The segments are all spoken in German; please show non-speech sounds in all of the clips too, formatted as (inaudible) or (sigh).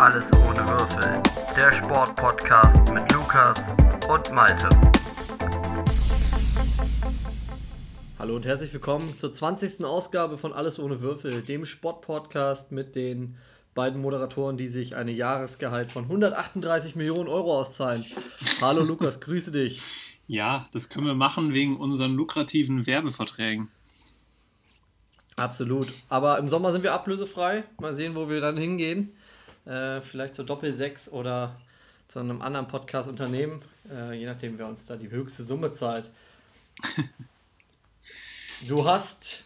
Alles ohne Würfel. Der Sportpodcast mit Lukas und Malte. Hallo und herzlich willkommen zur 20. Ausgabe von Alles ohne Würfel, dem Sportpodcast mit den beiden Moderatoren, die sich eine Jahresgehalt von 138 Millionen Euro auszahlen. Hallo Lukas, grüße dich. Ja, das können wir machen wegen unseren lukrativen Werbeverträgen. Absolut. Aber im Sommer sind wir ablösefrei. Mal sehen, wo wir dann hingehen. Äh, vielleicht zur Doppel 6 oder zu einem anderen Podcast-Unternehmen, äh, je nachdem, wer uns da die höchste Summe zahlt. (laughs) du hast,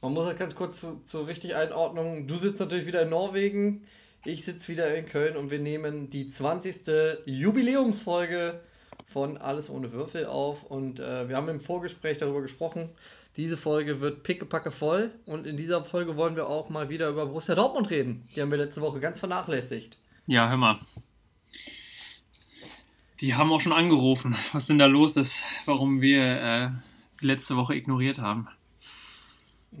man muss das ganz kurz zur zu richtig Einordnung, du sitzt natürlich wieder in Norwegen, ich sitze wieder in Köln und wir nehmen die 20. Jubiläumsfolge von Alles ohne Würfel auf und äh, wir haben im Vorgespräch darüber gesprochen, diese Folge wird pickepacke voll und in dieser Folge wollen wir auch mal wieder über Borussia Dortmund reden. Die haben wir letzte Woche ganz vernachlässigt. Ja, hör mal. Die haben auch schon angerufen, was denn da los ist, warum wir äh, sie letzte Woche ignoriert haben.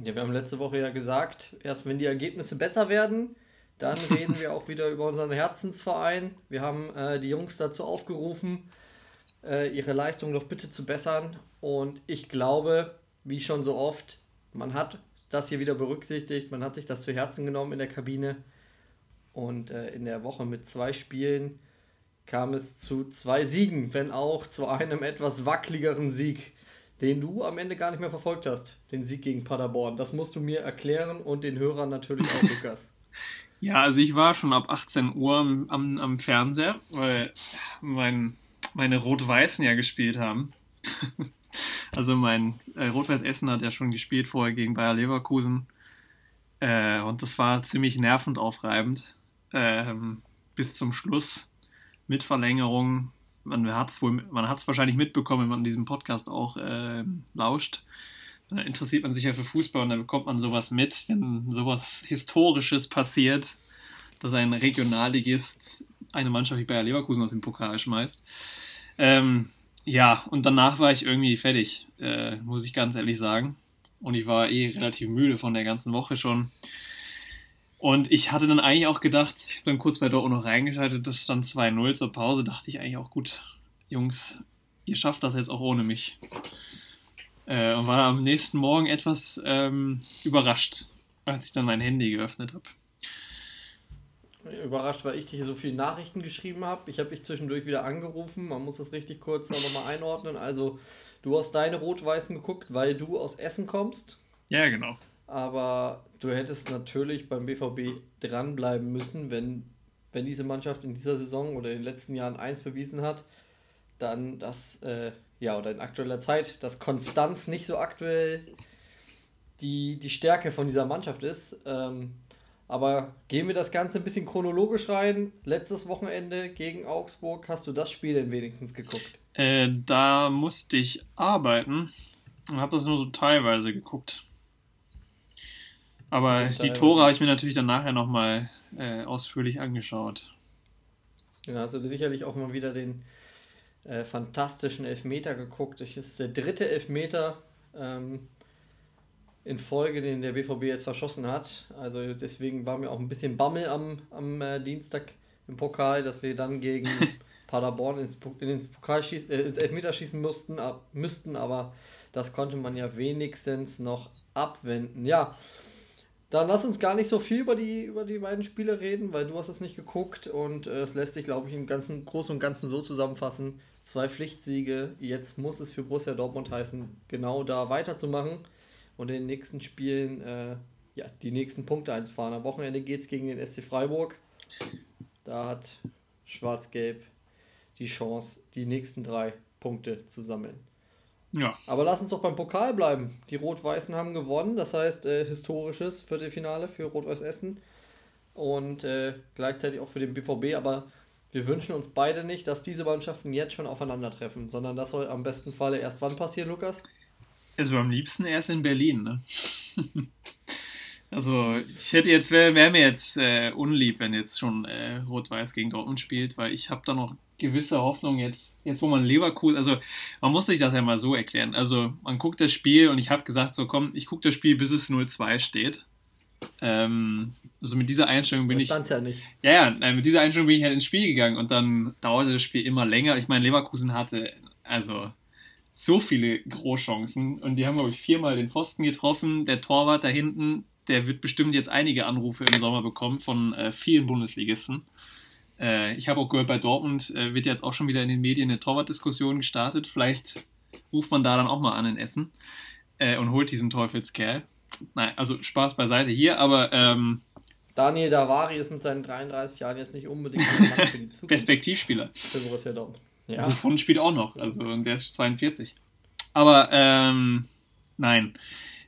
Ja, wir haben letzte Woche ja gesagt, erst wenn die Ergebnisse besser werden, dann (laughs) reden wir auch wieder über unseren Herzensverein. Wir haben äh, die Jungs dazu aufgerufen, äh, ihre Leistung doch bitte zu bessern. Und ich glaube, wie schon so oft, man hat das hier wieder berücksichtigt, man hat sich das zu Herzen genommen in der Kabine. Und äh, in der Woche mit zwei Spielen kam es zu zwei Siegen, wenn auch zu einem etwas wackeligeren Sieg, den du am Ende gar nicht mehr verfolgt hast, den Sieg gegen Paderborn. Das musst du mir erklären und den Hörern natürlich auch, (laughs) Lukas. Ja, also ich war schon ab 18 Uhr am, am, am Fernseher, weil mein, meine Rot-Weißen ja gespielt haben. (laughs) Also mein äh, Rot-Weiß Essen hat ja schon gespielt vorher gegen Bayer Leverkusen. Äh, und das war ziemlich nervend aufreibend. Ähm, bis zum Schluss mit Verlängerung. Man hat es wahrscheinlich mitbekommen, wenn man diesem Podcast auch äh, lauscht. Dann interessiert man sich ja für Fußball und dann bekommt man sowas mit, wenn sowas Historisches passiert, dass ein Regionalligist eine Mannschaft wie Bayer Leverkusen aus dem Pokal schmeißt. Ähm, ja, und danach war ich irgendwie fertig, äh, muss ich ganz ehrlich sagen. Und ich war eh relativ müde von der ganzen Woche schon. Und ich hatte dann eigentlich auch gedacht, ich habe dann kurz bei Dortmund noch reingeschaltet, das stand 2-0 zur Pause, dachte ich eigentlich auch, gut, Jungs, ihr schafft das jetzt auch ohne mich. Äh, und war am nächsten Morgen etwas ähm, überrascht, als ich dann mein Handy geöffnet habe. Überrascht, weil ich dir so viele Nachrichten geschrieben habe. Ich habe dich zwischendurch wieder angerufen. Man muss das richtig kurz nochmal einordnen. Also, du hast deine Rot-Weißen geguckt, weil du aus Essen kommst. Ja, genau. Aber du hättest natürlich beim BVB dranbleiben müssen, wenn, wenn diese Mannschaft in dieser Saison oder in den letzten Jahren eins bewiesen hat, dann das, äh, ja, oder in aktueller Zeit, dass Konstanz nicht so aktuell die, die Stärke von dieser Mannschaft ist. Ähm, aber gehen wir das Ganze ein bisschen chronologisch rein. Letztes Wochenende gegen Augsburg, hast du das Spiel denn wenigstens geguckt? Äh, da musste ich arbeiten und habe das nur so teilweise geguckt. Aber die teilweise. Tore habe ich mir natürlich dann nachher nochmal äh, ausführlich angeschaut. Ja, hast du sicherlich auch mal wieder den äh, fantastischen Elfmeter geguckt. Das ist der dritte Elfmeter. Ähm, in Folge, den der BVB jetzt verschossen hat. Also deswegen war mir auch ein bisschen Bammel am, am äh, Dienstag im Pokal, dass wir dann gegen (laughs) Paderborn ins, ins, Pokalschieß, äh, ins Elfmeterschießen mussten, ab, müssten, aber das konnte man ja wenigstens noch abwenden. Ja, dann lass uns gar nicht so viel über die, über die beiden Spiele reden, weil du hast es nicht geguckt und äh, es lässt sich, glaube ich, im ganzen Großen und Ganzen so zusammenfassen. Zwei Pflichtsiege, jetzt muss es für Borussia Dortmund heißen, genau da weiterzumachen und in den nächsten Spielen äh, ja, die nächsten Punkte einzufahren. Am Wochenende geht es gegen den SC Freiburg. Da hat Schwarz-Gelb die Chance, die nächsten drei Punkte zu sammeln. Ja. Aber lass uns doch beim Pokal bleiben. Die Rot-Weißen haben gewonnen, das heißt äh, historisches Viertelfinale für Rot-Weiß Essen und äh, gleichzeitig auch für den BVB. Aber wir wünschen uns beide nicht, dass diese Mannschaften jetzt schon aufeinandertreffen, sondern das soll am besten Falle erst wann passieren, Lukas? Also am liebsten erst in Berlin, ne? (laughs) also ich hätte jetzt, wäre wär mir jetzt äh, unlieb, wenn jetzt schon äh, Rot-Weiß gegen Dortmund spielt, weil ich habe da noch gewisse Hoffnung jetzt, jetzt wo man Leverkusen, also man muss sich das ja mal so erklären. Also man guckt das Spiel und ich habe gesagt, so komm, ich gucke das Spiel, bis es 0-2 steht. Ähm, also mit dieser Einstellung bin Das ich. ja nicht. Ja, ja, nein, mit dieser Einstellung bin ich halt ins Spiel gegangen und dann dauerte das Spiel immer länger. Ich meine, Leverkusen hatte also so viele Großchancen und die haben, glaube ich, viermal den Pfosten getroffen. Der Torwart da hinten, der wird bestimmt jetzt einige Anrufe im Sommer bekommen von äh, vielen Bundesligisten. Äh, ich habe auch gehört, bei Dortmund äh, wird jetzt auch schon wieder in den Medien eine Torwartdiskussion gestartet. Vielleicht ruft man da dann auch mal an in Essen äh, und holt diesen Teufelskerl. Nein, also Spaß beiseite hier, aber ähm, Daniel Davari ist mit seinen 33 Jahren jetzt nicht unbedingt (laughs) Perspektivspieler. für Borussia Dortmund. Ja, Wovon spielt auch noch. Also der ist 42. Aber ähm, nein.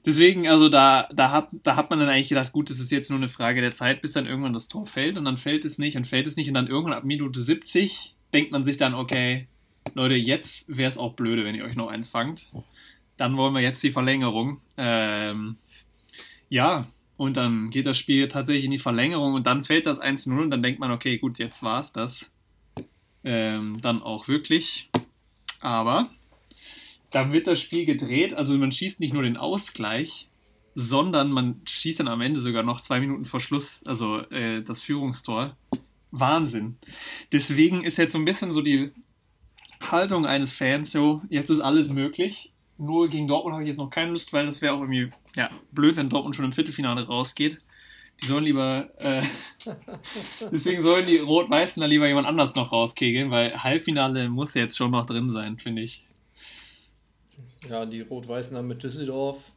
Deswegen, also da, da, hat, da hat man dann eigentlich gedacht, gut, das ist jetzt nur eine Frage der Zeit, bis dann irgendwann das Tor fällt und dann fällt es nicht und fällt es nicht und dann irgendwann ab Minute 70 denkt man sich dann, okay, Leute, jetzt wäre es auch blöde, wenn ihr euch noch eins fangt. Dann wollen wir jetzt die Verlängerung. Ähm, ja, und dann geht das Spiel tatsächlich in die Verlängerung und dann fällt das 1-0 und dann denkt man, okay, gut, jetzt war es das. Ähm, dann auch wirklich. Aber dann wird das Spiel gedreht, also man schießt nicht nur den Ausgleich, sondern man schießt dann am Ende sogar noch zwei Minuten vor Schluss, also äh, das Führungstor. Wahnsinn. Deswegen ist jetzt so ein bisschen so die Haltung eines Fans so, jetzt ist alles möglich. Nur gegen Dortmund habe ich jetzt noch keine Lust, weil das wäre auch irgendwie ja, blöd, wenn Dortmund schon im Viertelfinale rausgeht. Die sollen lieber, äh, (laughs) deswegen sollen die Rot-Weißen da lieber jemand anders noch rauskegeln, weil Halbfinale muss jetzt schon noch drin sein, finde ich. ja die Rot-Weißen haben mit Düsseldorf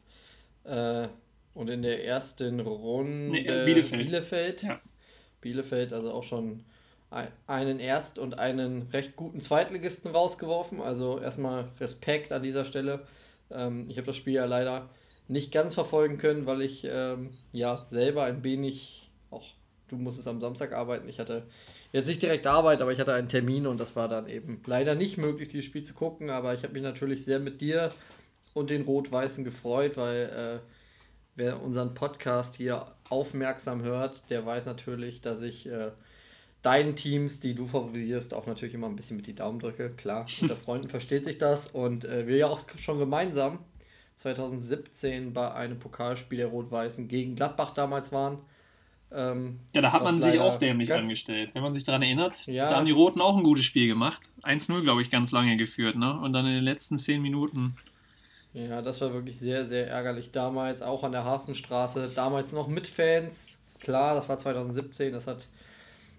äh, und in der ersten Runde Nee, äh, Bielefeld. Bielefeld. Ja. Bielefeld, also auch schon ein- einen Erst- und einen recht guten Zweitligisten rausgeworfen. Also erstmal Respekt an dieser Stelle. Ähm, ich habe das Spiel ja leider nicht ganz verfolgen können, weil ich ähm, ja selber ein wenig, auch du musstest am Samstag arbeiten. Ich hatte jetzt nicht direkt Arbeit, aber ich hatte einen Termin und das war dann eben leider nicht möglich, dieses Spiel zu gucken. Aber ich habe mich natürlich sehr mit dir und den Rot-Weißen gefreut, weil äh, wer unseren Podcast hier aufmerksam hört, der weiß natürlich, dass ich äh, deinen Teams, die du favorisierst, auch natürlich immer ein bisschen mit die Daumen drücke. Klar, unter (laughs) Freunden versteht sich das und äh, wir ja auch schon gemeinsam 2017 bei einem Pokalspiel der Rot-Weißen gegen Gladbach damals waren. Ähm, Ja, da hat man sich auch dämlich angestellt. Wenn man sich daran erinnert, Ja. da haben die Roten auch ein gutes Spiel gemacht. 1-0, glaube ich, ganz lange geführt, ne? Und dann in den letzten 10 Minuten. Ja, das war wirklich sehr, sehr ärgerlich damals, auch an der Hafenstraße, damals noch mit Fans. Klar, das war 2017, das hat,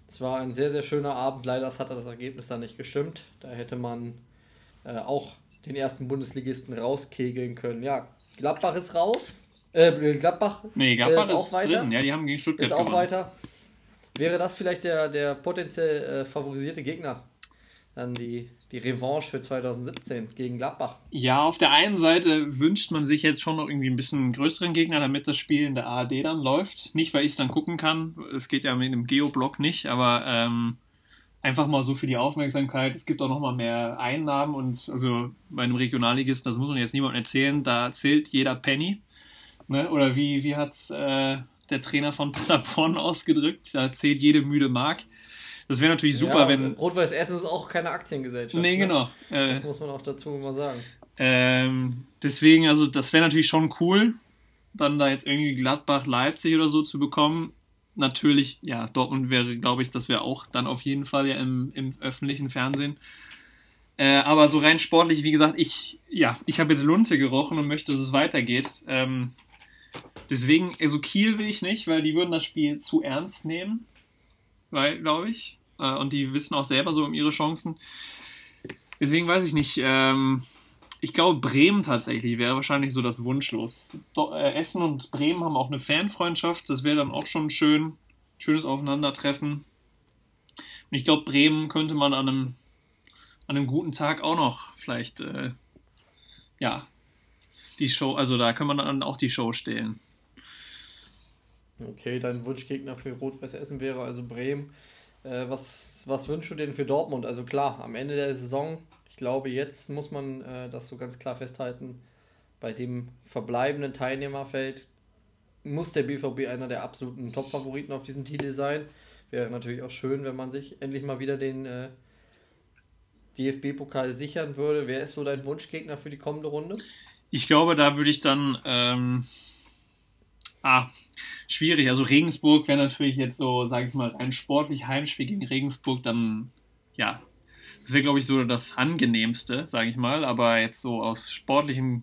es war ein sehr, sehr schöner Abend. Leider hat das Ergebnis dann nicht gestimmt. Da hätte man äh, auch den ersten Bundesligisten rauskegeln können. Ja, Gladbach ist raus. Äh, Gladbach Nee, äh, Gladbach ist ist auch weiter. drin. Ja, die haben gegen Stuttgart ist auch gewonnen. weiter. Wäre das vielleicht der, der potenziell äh, favorisierte Gegner? Dann die, die Revanche für 2017 gegen Gladbach. Ja, auf der einen Seite wünscht man sich jetzt schon noch irgendwie ein bisschen größeren Gegner, damit das Spiel in der ARD dann läuft. Nicht, weil ich es dann gucken kann. Es geht ja mit dem Geoblock nicht, aber ähm, einfach mal so für die Aufmerksamkeit. Es gibt auch noch mal mehr Einnahmen und also bei einem Regionalligisten, das muss man jetzt niemandem erzählen, da zählt jeder Penny. Ne? Oder wie, wie hat äh, der Trainer von (laughs) Paderborn ausgedrückt? Da zählt jede müde Mark. Das wäre natürlich super, ja, wenn. Rot-Weiß Essen ist auch keine Aktiengesellschaft. Nee, ne? genau. Äh, Das muss man auch dazu mal sagen. ähm, deswegen, also das wäre natürlich schon cool, dann da jetzt irgendwie Gladbach, Leipzig oder so zu bekommen. Natürlich, ja, Dortmund wäre, glaube ich, das wäre auch dann auf jeden Fall ja im, im öffentlichen Fernsehen. Äh, aber so rein sportlich, wie gesagt, ich, ja, ich habe jetzt Lunte gerochen und möchte, dass es weitergeht. Ähm, deswegen, also Kiel will ich nicht, weil die würden das Spiel zu ernst nehmen, weil, glaube ich. Äh, und die wissen auch selber so um ihre Chancen. Deswegen weiß ich nicht. Ähm, ich glaube, Bremen tatsächlich wäre wahrscheinlich so das Wunschlos. Äh, Essen und Bremen haben auch eine Fanfreundschaft. Das wäre dann auch schon schön. Schönes Aufeinandertreffen. Und ich glaube, Bremen könnte man an einem, an einem guten Tag auch noch vielleicht, äh, ja, die Show, also da kann man dann auch die Show stehlen. Okay, dein Wunschgegner für Rot-Weiß Essen wäre also Bremen. Äh, was, was wünschst du denn für Dortmund? Also klar, am Ende der Saison, glaube, jetzt muss man äh, das so ganz klar festhalten, bei dem verbleibenden Teilnehmerfeld muss der BVB einer der absoluten Top-Favoriten auf diesem Titel sein. Wäre natürlich auch schön, wenn man sich endlich mal wieder den äh, DFB-Pokal sichern würde. Wer ist so dein Wunschgegner für die kommende Runde? Ich glaube, da würde ich dann, ähm, ah, schwierig. Also Regensburg wäre natürlich jetzt so, sage ich mal, ein sportlich Heimspiel gegen Regensburg, dann, ja, das wäre, glaube ich, so das angenehmste, sage ich mal. Aber jetzt so aus sportlichem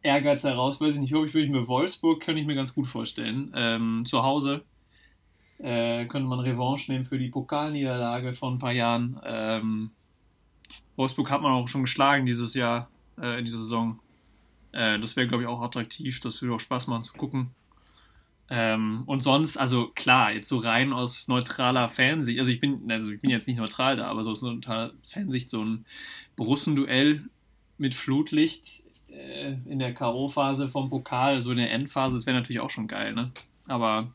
Ehrgeiz heraus, weiß ich nicht, ob ich würde mir Wolfsburg, könnte ich mir ganz gut vorstellen. Ähm, zu Hause äh, könnte man Revanche nehmen für die Pokalniederlage von ein paar Jahren. Ähm, Wolfsburg hat man auch schon geschlagen dieses Jahr, äh, in dieser Saison. Äh, das wäre, glaube ich, auch attraktiv. Das würde auch Spaß machen zu gucken. Ähm, und sonst, also klar, jetzt so rein aus neutraler Fansicht, also ich bin, also ich bin jetzt nicht neutral da, aber so aus neutraler Fansicht, so ein Borussenduell mit Flutlicht äh, in der K.O.-Phase vom Pokal, so in der Endphase, das wäre natürlich auch schon geil, ne? Aber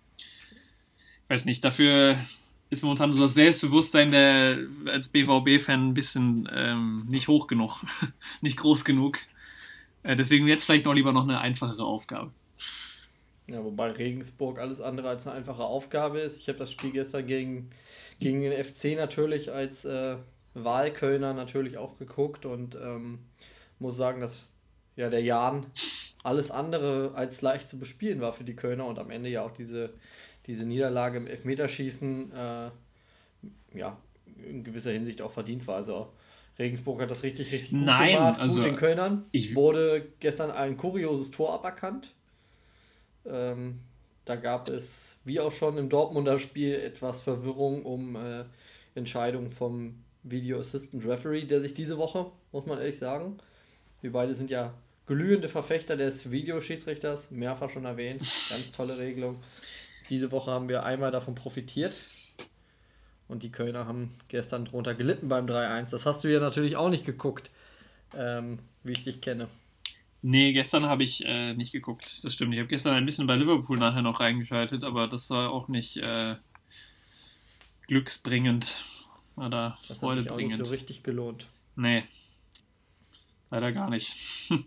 weiß nicht, dafür ist momentan so das Selbstbewusstsein der als BVB-Fan ein bisschen ähm, nicht hoch genug, (laughs) nicht groß genug. Äh, deswegen jetzt vielleicht noch lieber noch eine einfachere Aufgabe. Ja, wobei Regensburg alles andere als eine einfache Aufgabe ist. Ich habe das Spiel gestern gegen, gegen den FC natürlich als äh, Wahlkölner natürlich auch geguckt und ähm, muss sagen, dass ja der Jan alles andere als leicht zu bespielen war für die Kölner und am Ende ja auch diese diese Niederlage im Elfmeterschießen äh, ja, in gewisser Hinsicht auch verdient war. Also Regensburg hat das richtig, richtig gut Nein, gemacht. Also gut den Kölnern. Ich wurde gestern ein kurioses Tor aberkannt. Ähm, da gab es, wie auch schon im Dortmunder Spiel, etwas Verwirrung um äh, Entscheidungen vom Video Assistant Referee, der sich diese Woche, muss man ehrlich sagen, wir beide sind ja glühende Verfechter des Videoschiedsrichters, mehrfach schon erwähnt, ganz tolle Regelung. Diese Woche haben wir einmal davon profitiert. Und die Kölner haben gestern drunter gelitten beim 3-1. Das hast du ja natürlich auch nicht geguckt, ähm, wie ich dich kenne. Nee, gestern habe ich äh, nicht geguckt. Das stimmt. Ich habe gestern ein bisschen bei Liverpool nachher noch reingeschaltet, aber das war auch nicht äh, glücksbringend oder das freudebringend. Das hat sich auch nicht so richtig gelohnt. Nee, leider gar nicht. (laughs) aber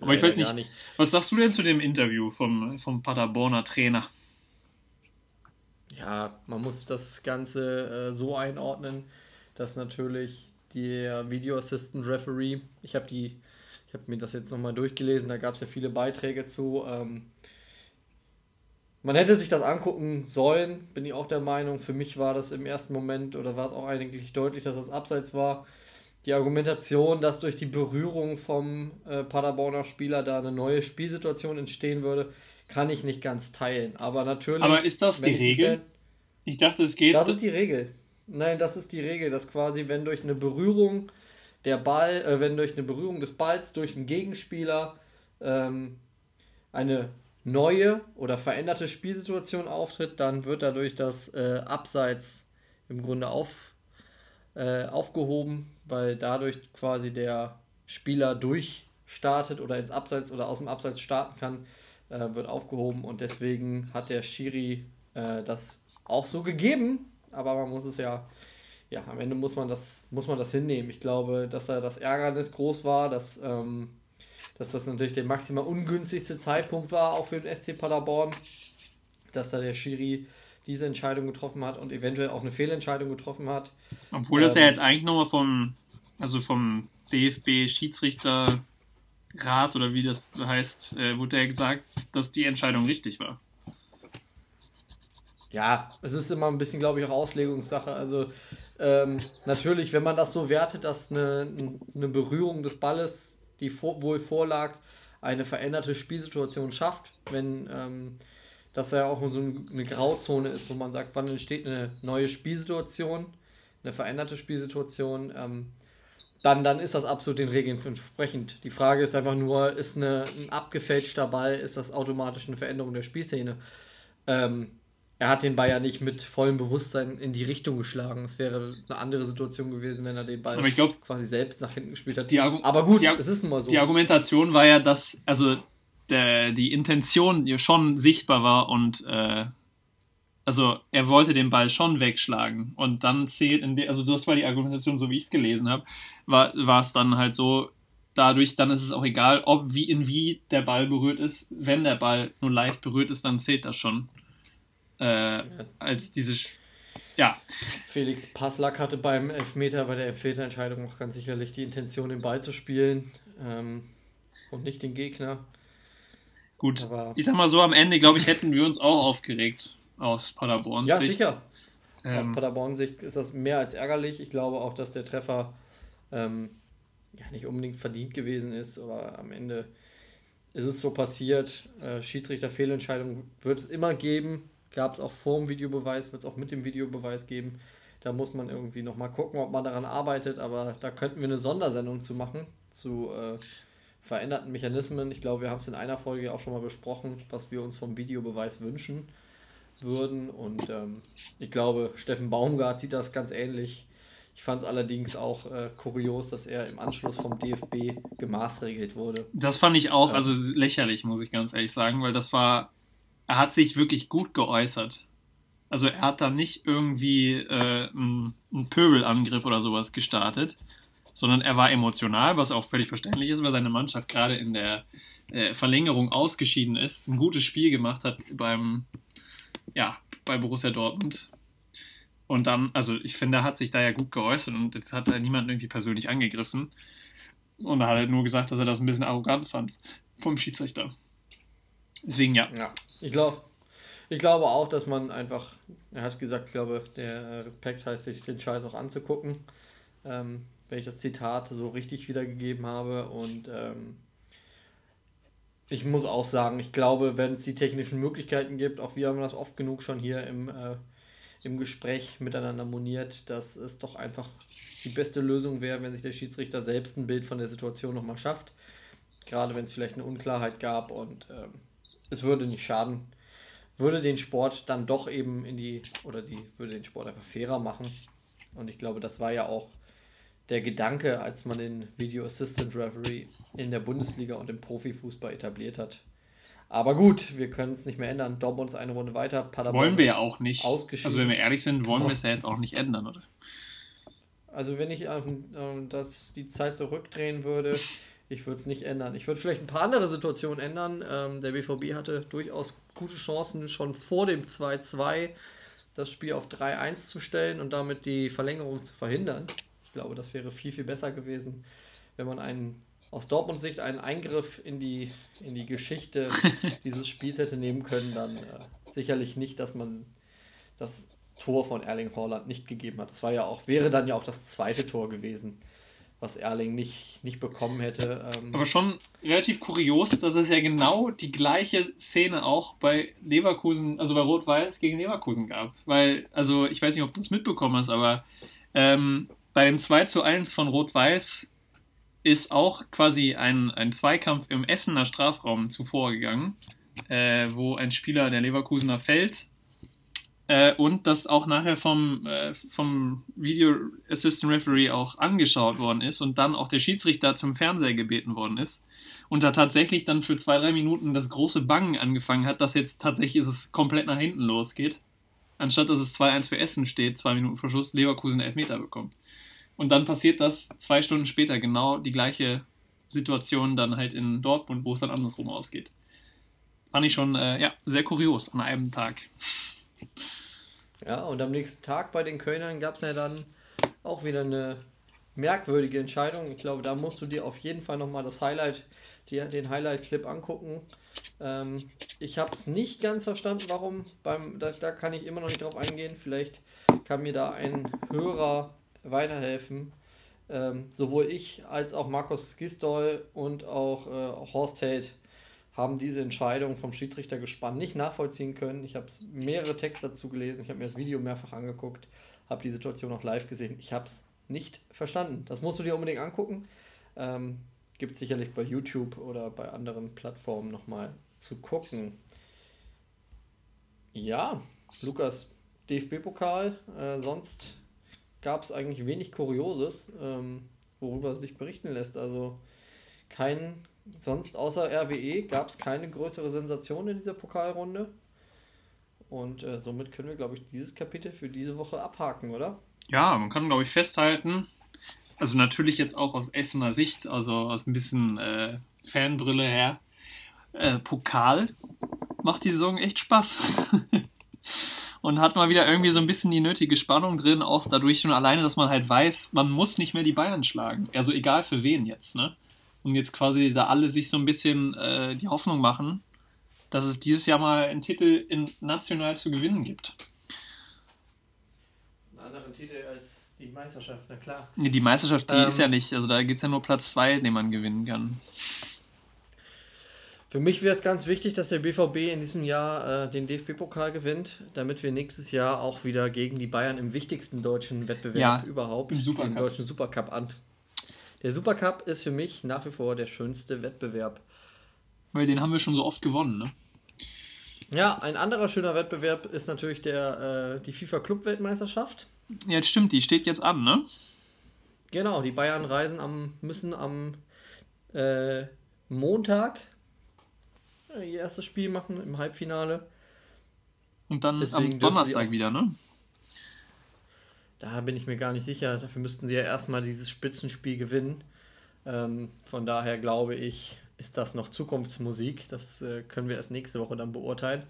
leider ich weiß nicht, nicht, was sagst du denn zu dem Interview vom, vom Paderborner Trainer? Ja, man muss das Ganze äh, so einordnen, dass natürlich der Video Assistant Referee, ich habe die, ich habe mir das jetzt nochmal durchgelesen, da gab es ja viele Beiträge zu. Ähm, man hätte sich das angucken sollen, bin ich auch der Meinung. Für mich war das im ersten Moment oder war es auch eigentlich deutlich, dass das abseits war. Die Argumentation, dass durch die Berührung vom äh, Paderborner Spieler da eine neue Spielsituation entstehen würde, kann ich nicht ganz teilen. Aber natürlich. Aber ist das die Regel? Ich dachte, es geht. Das ist die Regel. Nein, das ist die Regel, dass quasi, wenn durch eine Berührung der Ball, äh, wenn durch eine Berührung des Balls durch einen Gegenspieler ähm, eine neue oder veränderte Spielsituation auftritt, dann wird dadurch das äh, Abseits im Grunde auf, äh, aufgehoben, weil dadurch quasi der Spieler durchstartet oder ins Abseits oder aus dem Abseits starten kann, äh, wird aufgehoben und deswegen hat der Schiri äh, das auch so gegeben, aber man muss es ja, ja, am Ende muss man das, muss man das hinnehmen. Ich glaube, dass da das Ärgernis groß war, dass, ähm, dass das natürlich der maximal ungünstigste Zeitpunkt war, auch für den SC Paderborn, dass da der Schiri diese Entscheidung getroffen hat und eventuell auch eine Fehlentscheidung getroffen hat. Obwohl das ähm, ja jetzt eigentlich nochmal vom, also vom DFB Schiedsrichter Rat oder wie das heißt, äh, wurde ja gesagt, dass die Entscheidung richtig war. Ja, es ist immer ein bisschen, glaube ich, auch Auslegungssache. Also ähm, natürlich, wenn man das so wertet, dass eine, eine Berührung des Balles, die vor, wohl vorlag, eine veränderte Spielsituation schafft, wenn ähm, das ja auch so eine Grauzone ist, wo man sagt, wann entsteht eine neue Spielsituation, eine veränderte Spielsituation, ähm, dann, dann ist das absolut den Regeln entsprechend. Die Frage ist einfach nur, ist eine, ein abgefälschter Ball, ist das automatisch eine Veränderung der Spielszene? Ähm, er hat den Ball ja nicht mit vollem Bewusstsein in die Richtung geschlagen. Es wäre eine andere Situation gewesen, wenn er den Ball glaub, quasi selbst nach hinten gespielt hat. Aber gut, es ist mal so. Die Argumentation war ja, dass also der, die Intention schon sichtbar war und äh, also er wollte den Ball schon wegschlagen und dann zählt in der, also das war die Argumentation, so wie ich es gelesen habe, war, war es dann halt so, dadurch, dann ist es auch egal, ob wie in wie der Ball berührt ist. Wenn der Ball nur leicht berührt ist, dann zählt das schon. Äh, als diese, ja. Felix Passlack hatte beim Elfmeter, bei der Elfmeterentscheidung auch ganz sicherlich die Intention, den Ball zu spielen ähm, und nicht den Gegner. Gut, Aber ich sag mal so, am Ende, glaube ich, hätten wir uns auch aufgeregt aus Paderborn. Ja, sicher. Ähm, aus Paderborn Sicht ist das mehr als ärgerlich. Ich glaube auch, dass der Treffer ähm, ja, nicht unbedingt verdient gewesen ist, aber am Ende ist es so passiert. Äh, Schiedsrichterfehlentscheidung wird es immer geben. Gab es auch vor dem Videobeweis, wird es auch mit dem Videobeweis geben. Da muss man irgendwie nochmal gucken, ob man daran arbeitet, aber da könnten wir eine Sondersendung zu machen, zu äh, veränderten Mechanismen. Ich glaube, wir haben es in einer Folge auch schon mal besprochen, was wir uns vom Videobeweis wünschen würden. Und ähm, ich glaube, Steffen Baumgart sieht das ganz ähnlich. Ich fand es allerdings auch äh, kurios, dass er im Anschluss vom DFB gemaßregelt wurde. Das fand ich auch, also lächerlich, muss ich ganz ehrlich sagen, weil das war, er hat sich wirklich gut geäußert. Also er hat da nicht irgendwie äh, einen, Pöbelangriff oder sowas gestartet, sondern er war emotional, was auch völlig verständlich ist, weil seine Mannschaft gerade in der äh, Verlängerung ausgeschieden ist, ein gutes Spiel gemacht hat beim, ja, bei Borussia Dortmund. Und dann, also ich finde, er hat sich da ja gut geäußert und jetzt hat er niemanden irgendwie persönlich angegriffen. Und er hat halt nur gesagt, dass er das ein bisschen arrogant fand vom Schiedsrichter. Deswegen ja. Ja, ich glaube, ich glaube auch, dass man einfach, er hat gesagt, ich glaube, der Respekt heißt, sich den Scheiß auch anzugucken. Ähm, wenn ich das Zitat so richtig wiedergegeben habe. Und ähm, ich muss auch sagen, ich glaube, wenn es die technischen Möglichkeiten gibt, auch wir haben das oft genug schon hier im, äh, im Gespräch miteinander moniert, dass es doch einfach die beste Lösung wäre, wenn sich der Schiedsrichter selbst ein Bild von der Situation nochmal schafft. Gerade wenn es vielleicht eine Unklarheit gab und ähm, es würde nicht schaden, würde den Sport dann doch eben in die, oder die würde den Sport einfach fairer machen. Und ich glaube, das war ja auch der Gedanke, als man den Video Assistant Referee in der Bundesliga und im Profifußball etabliert hat. Aber gut, wir können es nicht mehr ändern. Dortmund ist eine Runde weiter. Paderborn wollen wir ja auch nicht. Also wenn wir ehrlich sind, wollen wir es ja jetzt auch nicht ändern, oder? Also wenn ich ähm, das, die Zeit zurückdrehen würde, (laughs) ich würde es nicht ändern. Ich würde vielleicht ein paar andere Situationen ändern. Ähm, der BVB hatte durchaus gute Chancen, schon vor dem 2-2 das Spiel auf 3-1 zu stellen und damit die Verlängerung zu verhindern glaube, das wäre viel, viel besser gewesen, wenn man einen, aus Dortmunds Sicht einen Eingriff in die, in die Geschichte (laughs) dieses Spiels hätte nehmen können. Dann äh, sicherlich nicht, dass man das Tor von Erling Haaland nicht gegeben hat. Das war ja auch, wäre dann ja auch das zweite Tor gewesen was Erling nicht, nicht bekommen hätte. Ähm Aber schon relativ kurios, dass es ja genau die gleiche Szene auch bei Leverkusen, also bei Rot-Weiß gegen Leverkusen gab. Weil, also ich weiß nicht, ob du es mitbekommen hast, aber ähm, bei dem 2 zu 1 von Rot-Weiß ist auch quasi ein, ein Zweikampf im Essener Strafraum zuvor gegangen, äh, wo ein Spieler der Leverkusener fällt. Äh, und das auch nachher vom, äh, vom Video Assistant Referee auch angeschaut worden ist und dann auch der Schiedsrichter zum Fernseher gebeten worden ist. Und da tatsächlich dann für zwei, drei Minuten das große Bangen angefangen hat, dass jetzt tatsächlich es komplett nach hinten losgeht. Anstatt dass es 2-1 für Essen steht, zwei Minuten vor Schluss, Leverkusen Elfmeter bekommt. Und dann passiert das zwei Stunden später genau die gleiche Situation dann halt in Dortmund, wo es dann andersrum ausgeht. Fand ich schon, äh, ja, sehr kurios an einem Tag. Ja, und am nächsten Tag bei den Kölnern gab es ja dann auch wieder eine merkwürdige Entscheidung. Ich glaube, da musst du dir auf jeden Fall nochmal das Highlight, die, den Highlight-Clip angucken. Ähm, ich habe es nicht ganz verstanden, warum beim, da, da kann ich immer noch nicht drauf eingehen. Vielleicht kann mir da ein Hörer weiterhelfen. Ähm, sowohl ich als auch Markus Gistol und auch äh, Horst Held haben diese Entscheidung vom Schiedsrichter gespannt nicht nachvollziehen können. Ich habe mehrere Texte dazu gelesen, ich habe mir das Video mehrfach angeguckt, habe die Situation auch live gesehen. Ich habe es nicht verstanden. Das musst du dir unbedingt angucken. Ähm, Gibt sicherlich bei YouTube oder bei anderen Plattformen nochmal zu gucken. Ja, Lukas, DFB-Pokal, äh, sonst gab es eigentlich wenig Kurioses, ähm, worüber sich berichten lässt. Also kein, sonst außer RWE gab es keine größere Sensation in dieser Pokalrunde. Und äh, somit können wir, glaube ich, dieses Kapitel für diese Woche abhaken, oder? Ja, man kann, glaube ich, festhalten, also natürlich jetzt auch aus Essener Sicht, also aus ein bisschen äh, Fanbrille her, äh, Pokal macht die Saison echt Spaß. (laughs) und hat mal wieder irgendwie so ein bisschen die nötige Spannung drin, auch dadurch schon alleine, dass man halt weiß, man muss nicht mehr die Bayern schlagen. Also egal für wen jetzt, ne? Und jetzt quasi da alle sich so ein bisschen äh, die Hoffnung machen, dass es dieses Jahr mal einen Titel in national zu gewinnen gibt. Einen anderen Titel als die Meisterschaft, na klar. Nee, die Meisterschaft, die Ähm. ist ja nicht, also da gibt es ja nur Platz 2, den man gewinnen kann. Für mich wäre es ganz wichtig, dass der BVB in diesem Jahr äh, den DFB-Pokal gewinnt, damit wir nächstes Jahr auch wieder gegen die Bayern im wichtigsten deutschen Wettbewerb Ja, überhaupt, den deutschen Supercup an. Der Supercup ist für mich nach wie vor der schönste Wettbewerb. Weil den haben wir schon so oft gewonnen, ne? Ja, ein anderer schöner Wettbewerb ist natürlich der, äh, die FIFA Club Weltmeisterschaft. Ja, das stimmt, die steht jetzt an, ne? Genau, die Bayern reisen am, müssen am äh, Montag äh, ihr erstes Spiel machen im Halbfinale. Und dann Deswegen am Donnerstag wieder, ne? Da bin ich mir gar nicht sicher. Dafür müssten sie ja erstmal dieses Spitzenspiel gewinnen. Ähm, von daher glaube ich, ist das noch Zukunftsmusik. Das äh, können wir erst nächste Woche dann beurteilen.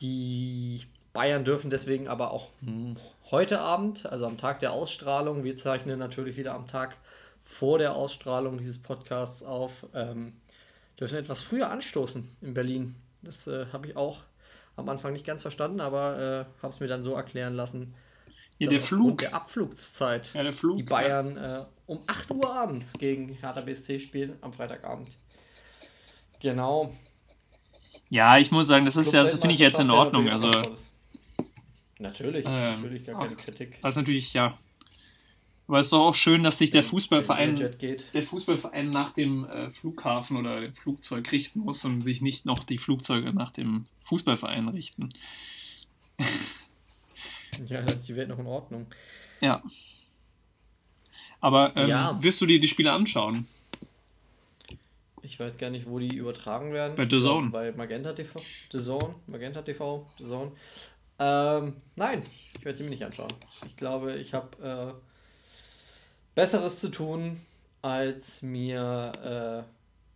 Die Bayern dürfen deswegen aber auch heute Abend, also am Tag der Ausstrahlung, wir zeichnen natürlich wieder am Tag vor der Ausstrahlung dieses Podcasts auf, ähm, dürfen etwas früher anstoßen in Berlin. Das äh, habe ich auch am Anfang nicht ganz verstanden, aber äh, habe es mir dann so erklären lassen, Ja, der Flug. Der Abflugszeit. Ja, der Flug. Die Bayern äh, um 8 Uhr abends gegen Hertha BSC spielen am Freitagabend. Genau. Ja, ich muss sagen, das ist ja, das finde ich jetzt in Ordnung. Also, Natürlich, Ähm, natürlich gar keine Kritik. das ist natürlich, ja. Aber es ist doch auch schön, dass sich der Fußballverein, der Fußballverein nach dem äh, Flughafen oder dem Flugzeug richten muss und sich nicht noch die Flugzeuge nach dem Fußballverein richten. (laughs) (laughs) Ja, dann ist die Welt noch in Ordnung. Ja. Aber ähm, Ja. wirst du dir die Spiele anschauen? Ich weiß gar nicht, wo die übertragen werden. Bei The Zone. Bei Magenta TV. The Zone, Magenta TV, The Zone. Ähm, nein, ich werde sie mir nicht anschauen. Ich glaube, ich habe äh, Besseres zu tun, als mir äh,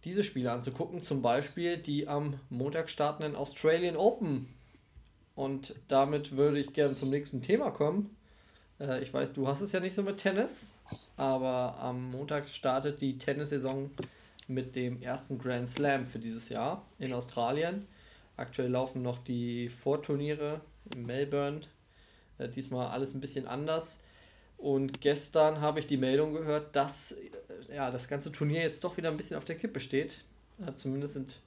diese Spiele anzugucken. Zum Beispiel die am Montag startenden Australian Open. Und damit würde ich gerne zum nächsten Thema kommen. Äh, ich weiß, du hast es ja nicht so mit Tennis, aber am Montag startet die Tennissaison mit dem ersten Grand Slam für dieses Jahr in Australien. Aktuell laufen noch die Vorturniere in Melbourne. Äh, diesmal alles ein bisschen anders. Und gestern habe ich die Meldung gehört, dass äh, ja, das ganze Turnier jetzt doch wieder ein bisschen auf der Kippe steht. Äh, zumindest sind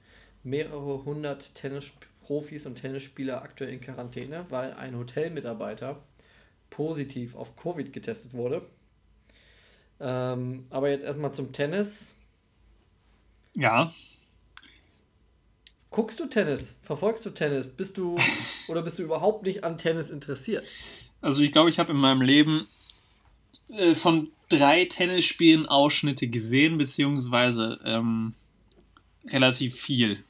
mehrere hundert Tennisprofis und Tennisspieler aktuell in Quarantäne, weil ein Hotelmitarbeiter positiv auf Covid getestet wurde. Ähm, aber jetzt erstmal zum Tennis. Ja. Guckst du Tennis? Verfolgst du Tennis? Bist du (laughs) oder bist du überhaupt nicht an Tennis interessiert? Also ich glaube, ich habe in meinem Leben äh, von drei Tennisspielen Ausschnitte gesehen, beziehungsweise ähm, relativ viel.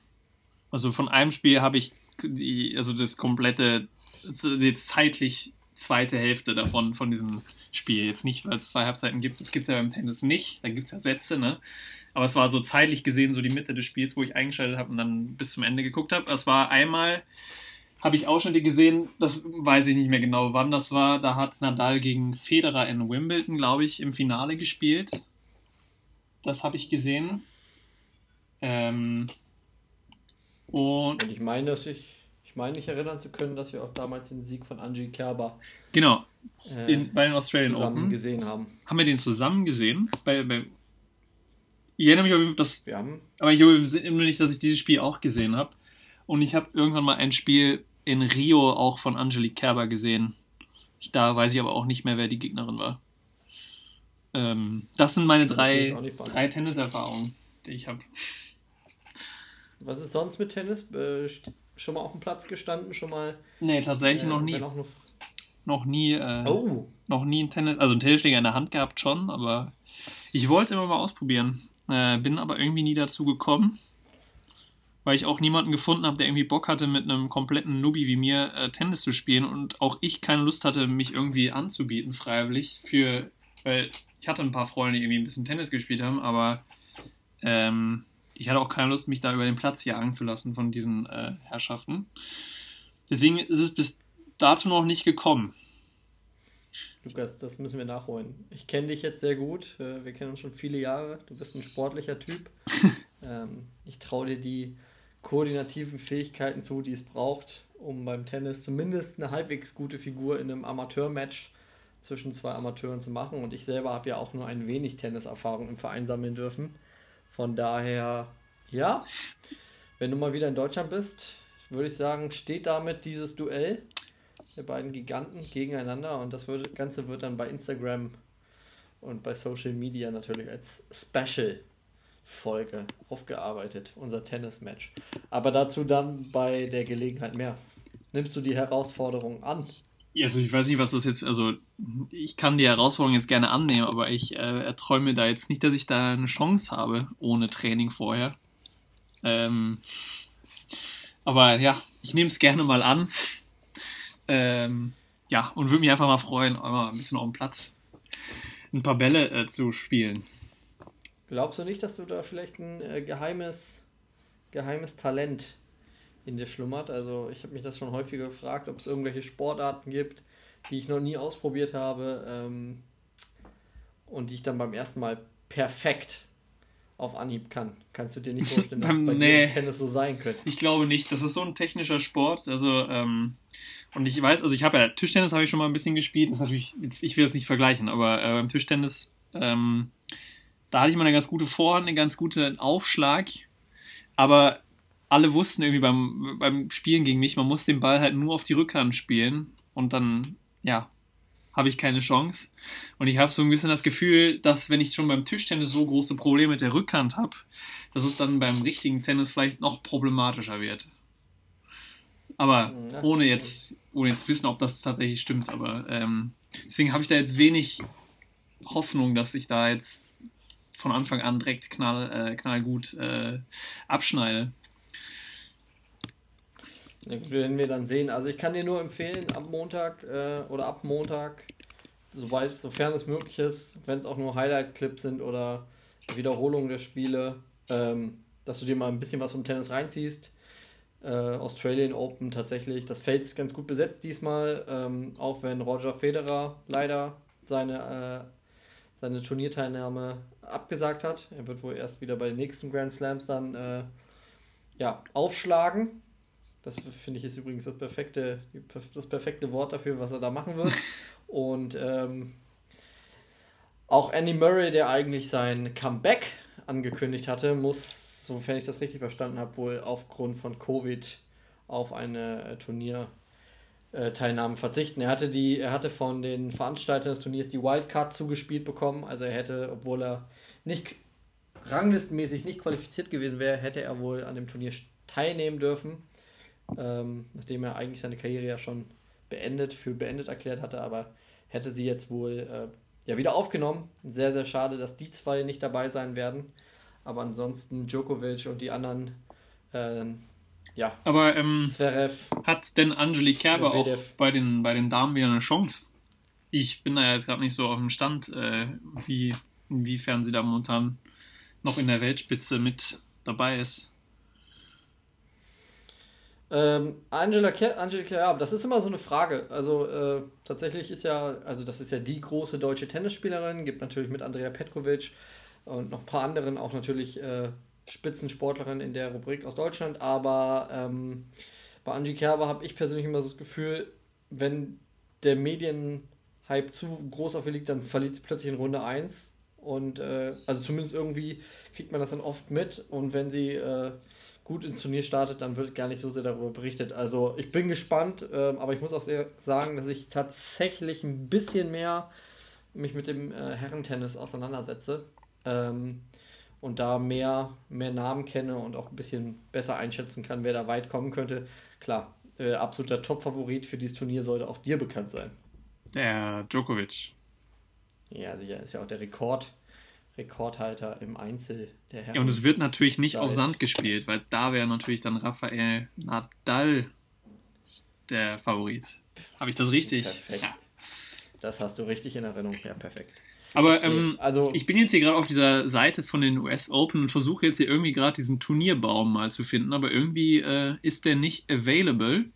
Also von einem Spiel habe ich die, also das komplette, die zeitlich zweite Hälfte davon, von diesem Spiel. Jetzt nicht, weil es zwei Halbzeiten gibt, das gibt es ja beim Tennis nicht, da gibt es ja Sätze, ne? Aber es war so zeitlich gesehen so die Mitte des Spiels, wo ich eingeschaltet habe und dann bis zum Ende geguckt habe. Es war einmal, habe ich Ausschnitte gesehen, das weiß ich nicht mehr genau, wann das war. Da hat Nadal gegen Federer in Wimbledon, glaube ich, im Finale gespielt. Das habe ich gesehen. Ähm, und Und ich meine, dass ich, ich meine, mich erinnern zu können, dass wir auch damals den Sieg von Angie Kerber genau, äh, in, bei den Australian zusammen Open gesehen haben. haben wir den zusammen gesehen. Bei, bei, ich erinnere mich aber, dass, Wir haben aber ich erinnere mich nicht, dass ich dieses Spiel auch gesehen habe. Und ich habe irgendwann mal ein Spiel in Rio auch von Angelique Kerber gesehen. Ich, da weiß ich aber auch nicht mehr, wer die Gegnerin war. Ähm, das sind meine drei, drei Tenniserfahrungen, die ich habe. Was ist sonst mit Tennis? Äh, schon mal auf dem Platz gestanden, schon mal. Nee, tatsächlich äh, noch nie. nur- Noch nie, äh, Oh, noch nie ein Tennis, also einen Tennisschläger in der Hand gehabt schon, aber ich wollte es immer mal ausprobieren. Äh, bin aber irgendwie nie dazu gekommen, weil ich auch niemanden gefunden habe, der irgendwie Bock hatte, mit einem kompletten Nubi wie mir äh, Tennis zu spielen und auch ich keine Lust hatte, mich irgendwie anzubieten, freiwillig, für, weil ich hatte ein paar Freunde, die irgendwie ein bisschen Tennis gespielt haben, aber ähm, ich hatte auch keine Lust, mich da über den Platz jagen zu lassen von diesen äh, Herrschaften. Deswegen ist es bis dazu noch nicht gekommen. Lukas, das müssen wir nachholen. Ich kenne dich jetzt sehr gut. äh, Wir kennen uns schon viele Jahre. Du bist ein sportlicher Typ. (laughs) ähm, ich traue dir die koordinativen Fähigkeiten zu, die es braucht, um beim Tennis zumindest eine halbwegs gute Figur in einem Amateurmatch zwischen zwei Amateuren zu machen. Und ich selber habe ja auch nur ein wenig Tenniserfahrung im Verein sammeln dürfen. Von daher, ja, wenn du mal wieder in Deutschland bist, würde ich sagen, steht damit dieses Duell der beiden Giganten gegeneinander und das Ganze wird dann bei Instagram und bei Social Media natürlich als Special Folge aufgearbeitet, unser Tennis-Match. Aber dazu dann bei der Gelegenheit mehr. Nimmst du die Herausforderung an? Also ich weiß nicht, was das jetzt, also ich kann die Herausforderung jetzt gerne annehmen, aber ich äh, erträume da jetzt nicht, dass ich da eine Chance habe, ohne Training vorher. Ähm, aber ja, ich nehme es gerne mal an. Ähm, ja, und würde mich einfach mal freuen, einmal ein bisschen auf dem Platz ein paar Bälle äh, zu spielen. Glaubst du nicht, dass du da vielleicht ein äh, geheimes, geheimes Talent in dir schlummert? Also ich habe mich das schon häufiger gefragt, ob es irgendwelche Sportarten gibt, die ich noch nie ausprobiert habe ähm, und die ich dann beim ersten Mal perfekt auf Anhieb kann. Kannst du dir nicht vorstellen, dass (laughs) es bei nee, dir Tennis so sein könnte? Ich glaube nicht. Das ist so ein technischer Sport. Also ähm, und ich weiß, also ich habe ja Tischtennis habe ich schon mal ein bisschen gespielt. Das ist natürlich, jetzt, ich will es nicht vergleichen, aber äh, beim Tischtennis ähm, da hatte ich mal eine ganz gute Vorhand, einen ganz guten Aufschlag. Aber alle wussten irgendwie beim, beim Spielen gegen mich, man muss den Ball halt nur auf die Rückhand spielen. Und dann, ja, habe ich keine Chance. Und ich habe so ein bisschen das Gefühl, dass wenn ich schon beim Tischtennis so große Probleme mit der Rückhand habe, dass es dann beim richtigen Tennis vielleicht noch problematischer wird. Aber ohne jetzt, ohne jetzt wissen, ob das tatsächlich stimmt. Aber ähm, deswegen habe ich da jetzt wenig Hoffnung, dass ich da jetzt von Anfang an direkt knall, äh, knallgut äh, abschneide. Werden wir dann sehen. Also ich kann dir nur empfehlen, ab Montag äh, oder ab Montag, soweit, sofern es möglich ist, wenn es auch nur Highlight-Clips sind oder Wiederholungen der Spiele, ähm, dass du dir mal ein bisschen was vom Tennis reinziehst. Äh, Australian Open tatsächlich, das Feld ist ganz gut besetzt diesmal, ähm, auch wenn Roger Federer leider seine, äh, seine Turnierteilnahme abgesagt hat. Er wird wohl erst wieder bei den nächsten Grand Slams dann äh, ja, aufschlagen. Das finde ich ist übrigens das perfekte, das perfekte Wort dafür, was er da machen wird. (laughs) Und ähm, auch Andy Murray, der eigentlich sein Comeback angekündigt hatte, muss, sofern ich das richtig verstanden habe, wohl aufgrund von Covid auf eine äh, Turnier Teilnahmen verzichten. Er hatte, die, er hatte von den Veranstaltern des Turniers die Wildcard zugespielt bekommen. Also er hätte, obwohl er nicht ranglistenmäßig nicht qualifiziert gewesen wäre, hätte er wohl an dem Turnier teilnehmen dürfen. Ähm, nachdem er eigentlich seine Karriere ja schon beendet, für beendet erklärt hatte, aber hätte sie jetzt wohl äh, ja wieder aufgenommen. Sehr, sehr schade, dass die zwei nicht dabei sein werden. Aber ansonsten Djokovic und die anderen äh, ja. Aber ähm, Zverev, hat denn Angelique Kerber auch bei den, bei den Damen wieder eine Chance? Ich bin da ja jetzt gerade nicht so auf dem Stand, äh, wie, inwiefern sie da momentan noch in der Weltspitze mit dabei ist. Ähm, Angela, Ker Angela Kerber, das ist immer so eine Frage. Also äh, tatsächlich ist ja, also das ist ja die große deutsche Tennisspielerin, gibt natürlich mit Andrea Petkovic und noch ein paar anderen auch natürlich äh, Spitzensportlerin in der Rubrik aus Deutschland, aber ähm, bei Angie Kerber habe ich persönlich immer so das Gefühl, wenn der Medienhype zu groß auf ihr liegt, dann verliert sie plötzlich in Runde 1 und äh, also zumindest irgendwie kriegt man das dann oft mit. Und wenn sie äh, gut ins Turnier startet, dann wird gar nicht so sehr darüber berichtet. Also ich bin gespannt, äh, aber ich muss auch sehr sagen, dass ich tatsächlich ein bisschen mehr mich mit dem äh, Herrentennis auseinandersetze. Ähm, und da mehr, mehr Namen kenne und auch ein bisschen besser einschätzen kann, wer da weit kommen könnte. Klar, äh, absoluter Top-Favorit für dieses Turnier sollte auch dir bekannt sein. Der Djokovic. Ja, sicher, ist ja auch der Rekord, Rekordhalter im Einzel der Herren. Ja, und es wird natürlich nicht Seit. auf Sand gespielt, weil da wäre natürlich dann Rafael Nadal der Favorit. Habe ich das richtig? Perfekt. Ja. Das hast du richtig in Erinnerung. Ja, perfekt. Aber ähm, also, ich bin jetzt hier gerade auf dieser Seite von den US Open und versuche jetzt hier irgendwie gerade diesen Turnierbaum mal zu finden, aber irgendwie äh, ist der nicht available.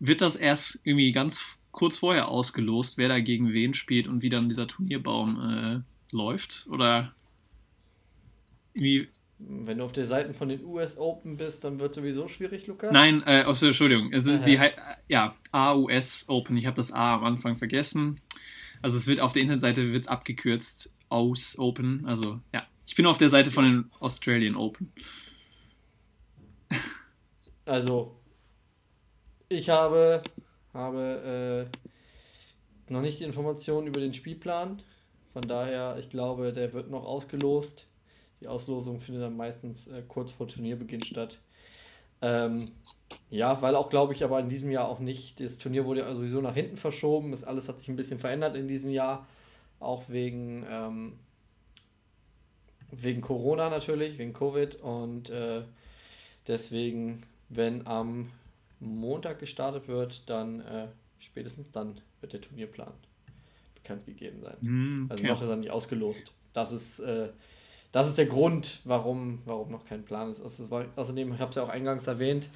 Wird das erst irgendwie ganz kurz vorher ausgelost, wer da gegen wen spielt und wie dann dieser Turnierbaum äh, läuft? Oder irgendwie Wenn du auf der Seite von den US Open bist, dann wird sowieso schwierig, Lukas. Nein, äh, also, Entschuldigung. Sind Aha. die, hei- ja, AUS Open. Ich habe das A am Anfang vergessen. Also es wird auf der Internetseite wird's abgekürzt AUS Open. Also ja, ich bin auf der Seite von den Australian Open. Also, ich habe, habe äh, noch nicht die Informationen über den Spielplan. Von daher, ich glaube, der wird noch ausgelost. Die Auslosung findet dann meistens äh, kurz vor Turnierbeginn statt. Ähm, ja, weil auch, glaube ich, aber in diesem Jahr auch nicht. Das Turnier wurde ja sowieso nach hinten verschoben. Das alles hat sich ein bisschen verändert in diesem Jahr. Auch wegen, ähm, wegen Corona natürlich, wegen Covid. Und äh, deswegen, wenn am Montag gestartet wird, dann äh, spätestens dann wird der Turnierplan bekannt gegeben sein. Hm, Also okay. noch ist er nicht ausgelost. Das ist, äh, das ist der Grund, warum, warum noch kein Plan ist. Also war, außerdem, ich habe es ja auch eingangs erwähnt,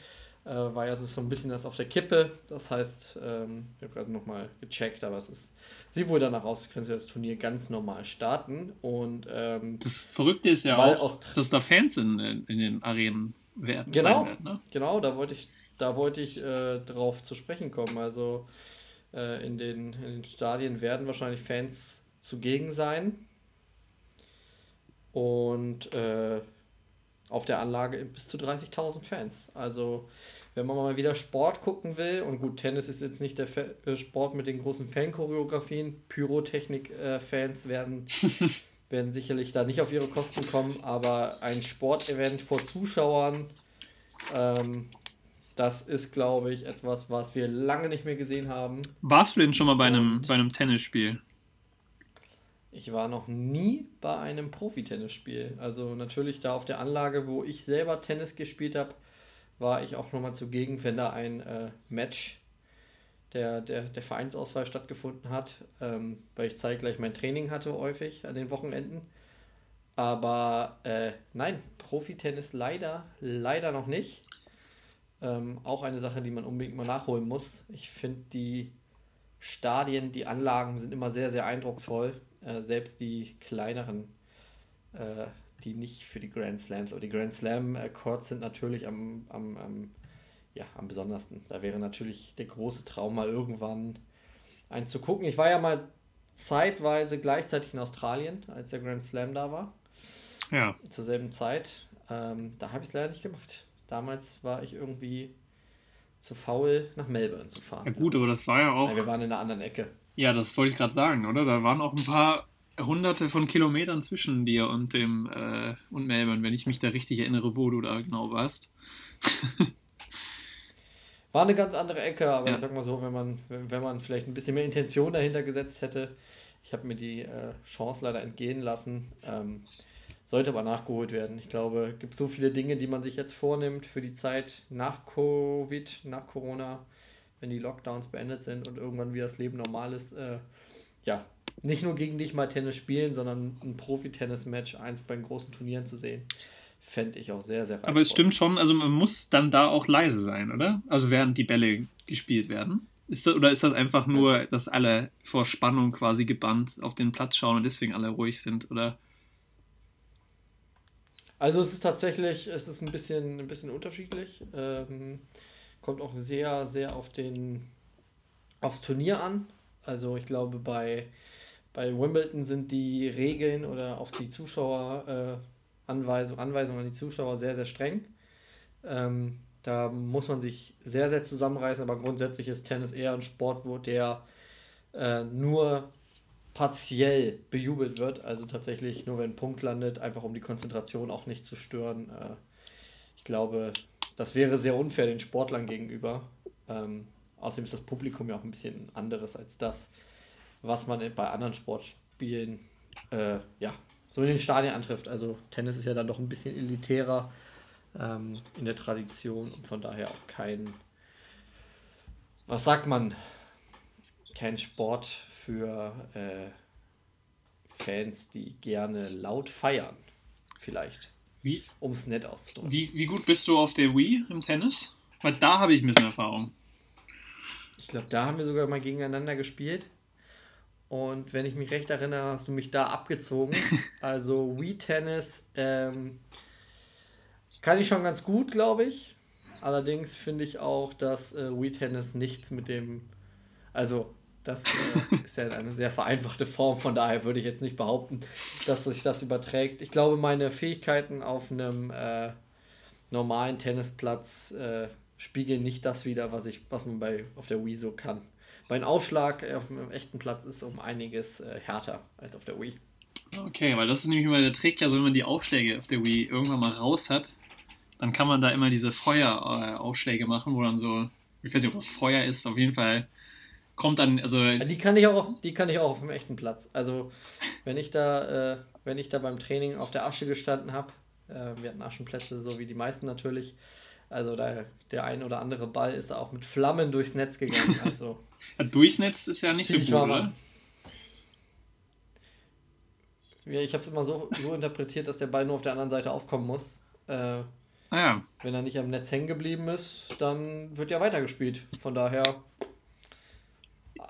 äh, war ja so ein bisschen das auf der Kippe. Das heißt, ähm, ich habe gerade nochmal gecheckt, aber es ist, sieht wohl danach aus, können sie das Turnier ganz normal starten. Und ähm, Das Verrückte ist ja auch, dass da Fans in, in den Arenen werden. Genau. werden, ne? Genau, da wollte ich, da wollte ich äh, drauf zu sprechen kommen. Also äh, in, den, in den Stadien werden wahrscheinlich Fans zugegen sein. Und äh, auf der Anlage bis zu 30.000 Fans. Also wenn man mal wieder Sport gucken will, und gut, Tennis ist jetzt nicht der Fa äh, Sport mit den großen Fanchoreografien, Pyrotechnik-Fans werden, (laughs) werden sicherlich da nicht auf ihre Kosten kommen, aber ein Sportevent vor Zuschauern, ähm, das ist, glaube ich, etwas, was wir lange nicht mehr gesehen haben. Warst du denn schon mal bei einem, Und- bei einem Tennisspiel? Ich war noch nie bei einem Profi-Tennisspiel. Also natürlich da auf der Anlage, wo ich selber Tennis gespielt habe, war ich auch nochmal zugegen, wenn da ein äh, Match der, der, der Vereinsauswahl stattgefunden hat, ähm, weil ich zeitgleich mein Training hatte häufig an den Wochenenden. Aber äh, nein, Profi-Tennis leider, leider noch nicht. Ähm, auch eine Sache, die man unbedingt mal nachholen muss. Ich finde die Stadien, die Anlagen sind immer sehr, sehr eindrucksvoll. Äh, selbst die kleineren, äh, die nicht für die Grand Slams, aber die Grand Slam äh, Courts sind natürlich am, am, am, ja, am besondersten. Da wäre natürlich der große Traum mal irgendwann einen zu gucken. Ich war ja mal zeitweise gleichzeitig in Australien, als der Grand Slam da war, Ja. zur selben Zeit. Ähm, da habe ich es leider nicht gemacht. Damals war ich irgendwie zu faul, nach Melbourne zu fahren. Ja gut, aber das war ja auch. Nein, wir waren in einer anderen Ecke. Ja, das wollte ich gerade sagen, oder? Da waren auch ein paar hunderte von Kilometern zwischen dir und dem äh, und Melbourne, wenn ich mich da richtig erinnere, wo du da genau warst. (laughs) War eine ganz andere Ecke, aber Ja. ich sag mal so, wenn man, wenn, wenn man vielleicht ein bisschen mehr Intention dahinter gesetzt hätte, ich habe mir die äh, Chance leider entgehen lassen, ähm, sollte aber nachgeholt werden. Ich glaube, es gibt so viele Dinge, die man sich jetzt vornimmt für die Zeit nach Covid, nach Corona, wenn die Lockdowns beendet sind und irgendwann wieder das Leben normal ist. Äh, ja, nicht nur gegen dich mal Tennis spielen, sondern ein Profi-Tennis-Match, eins bei den großen Turnieren zu sehen, fände ich auch sehr, sehr reizvoll. Aber es stimmt schon, also man muss dann da auch leise sein, oder? Also während die Bälle gespielt werden. Ist das, oder ist das einfach nur, dass alle vor Spannung quasi gebannt auf den Platz schauen und deswegen alle ruhig sind, oder? Also es ist tatsächlich, es ist ein bisschen, ein bisschen unterschiedlich. Ähm, kommt auch sehr, sehr auf den, aufs Turnier an. Also ich glaube, bei, bei Wimbledon sind die Regeln oder auch die Zuschauer äh, Anweisung, Anweisungen an die Zuschauer sehr, sehr streng. Ähm, da muss man sich sehr, sehr zusammenreißen, aber grundsätzlich ist Tennis eher ein Sport, wo der äh, nur partiell bejubelt wird, also tatsächlich nur wenn ein Punkt landet, einfach um die Konzentration auch nicht zu stören. Äh, ich glaube, das wäre sehr unfair den Sportlern gegenüber. Ähm, außerdem ist das Publikum ja auch ein bisschen anderes als das, was man bei anderen Sportspielen äh, ja, so in den Stadien antrifft. Also Tennis ist ja dann doch ein bisschen elitärer ähm, in der Tradition und von daher auch kein, was sagt man, kein Sport für äh, Fans, die gerne laut feiern. Vielleicht, Wie, um es nett auszudrücken. wie, wie gut bist du auf der Wii im Tennis? Weil da habe ich ein bisschen Erfahrung. Ich glaube, da haben wir sogar mal gegeneinander gespielt. Und wenn ich mich recht erinnere, hast du mich da abgezogen. (laughs) Also Wii Tennis, ähm, Kann ich schon ganz gut, glaube ich. Allerdings finde ich auch, dass äh, Wii Tennis nichts mit dem. Also, das äh, ist ja eine sehr vereinfachte Form, von daher würde ich jetzt nicht behaupten, dass sich das überträgt. Ich glaube, meine Fähigkeiten auf einem äh, normalen Tennisplatz äh, spiegeln nicht das wider, was, ich, was man bei, auf der Wii so kann. Mein Aufschlag auf einem echten Platz ist um einiges äh, härter als auf der Wii. Okay, weil das ist nämlich immer der Trick, also wenn man die Aufschläge auf der Wii irgendwann mal raus hat, dann kann man da immer diese Feueraufschläge machen, wo dann so, ich weiß nicht, ob das Feuer ist, auf jeden Fall kommt dann, also. Die kann ich auch, die kann ich auch auf dem echten Platz. Also wenn ich da, äh, wenn ich da beim Training auf der Asche gestanden habe, äh, wir hatten Aschenplätze, so wie die meisten natürlich. Also da, der ein oder andere Ball ist da auch mit Flammen durchs Netz gegangen. (laughs) Also ja, durchs Netz ist ja nicht so gut, oder? Ja, ich habe es immer so, so interpretiert, dass der Ball nur auf der anderen Seite aufkommen muss. Äh, ah ja. Wenn er nicht am Netz hängen geblieben ist, dann wird ja weitergespielt. Von daher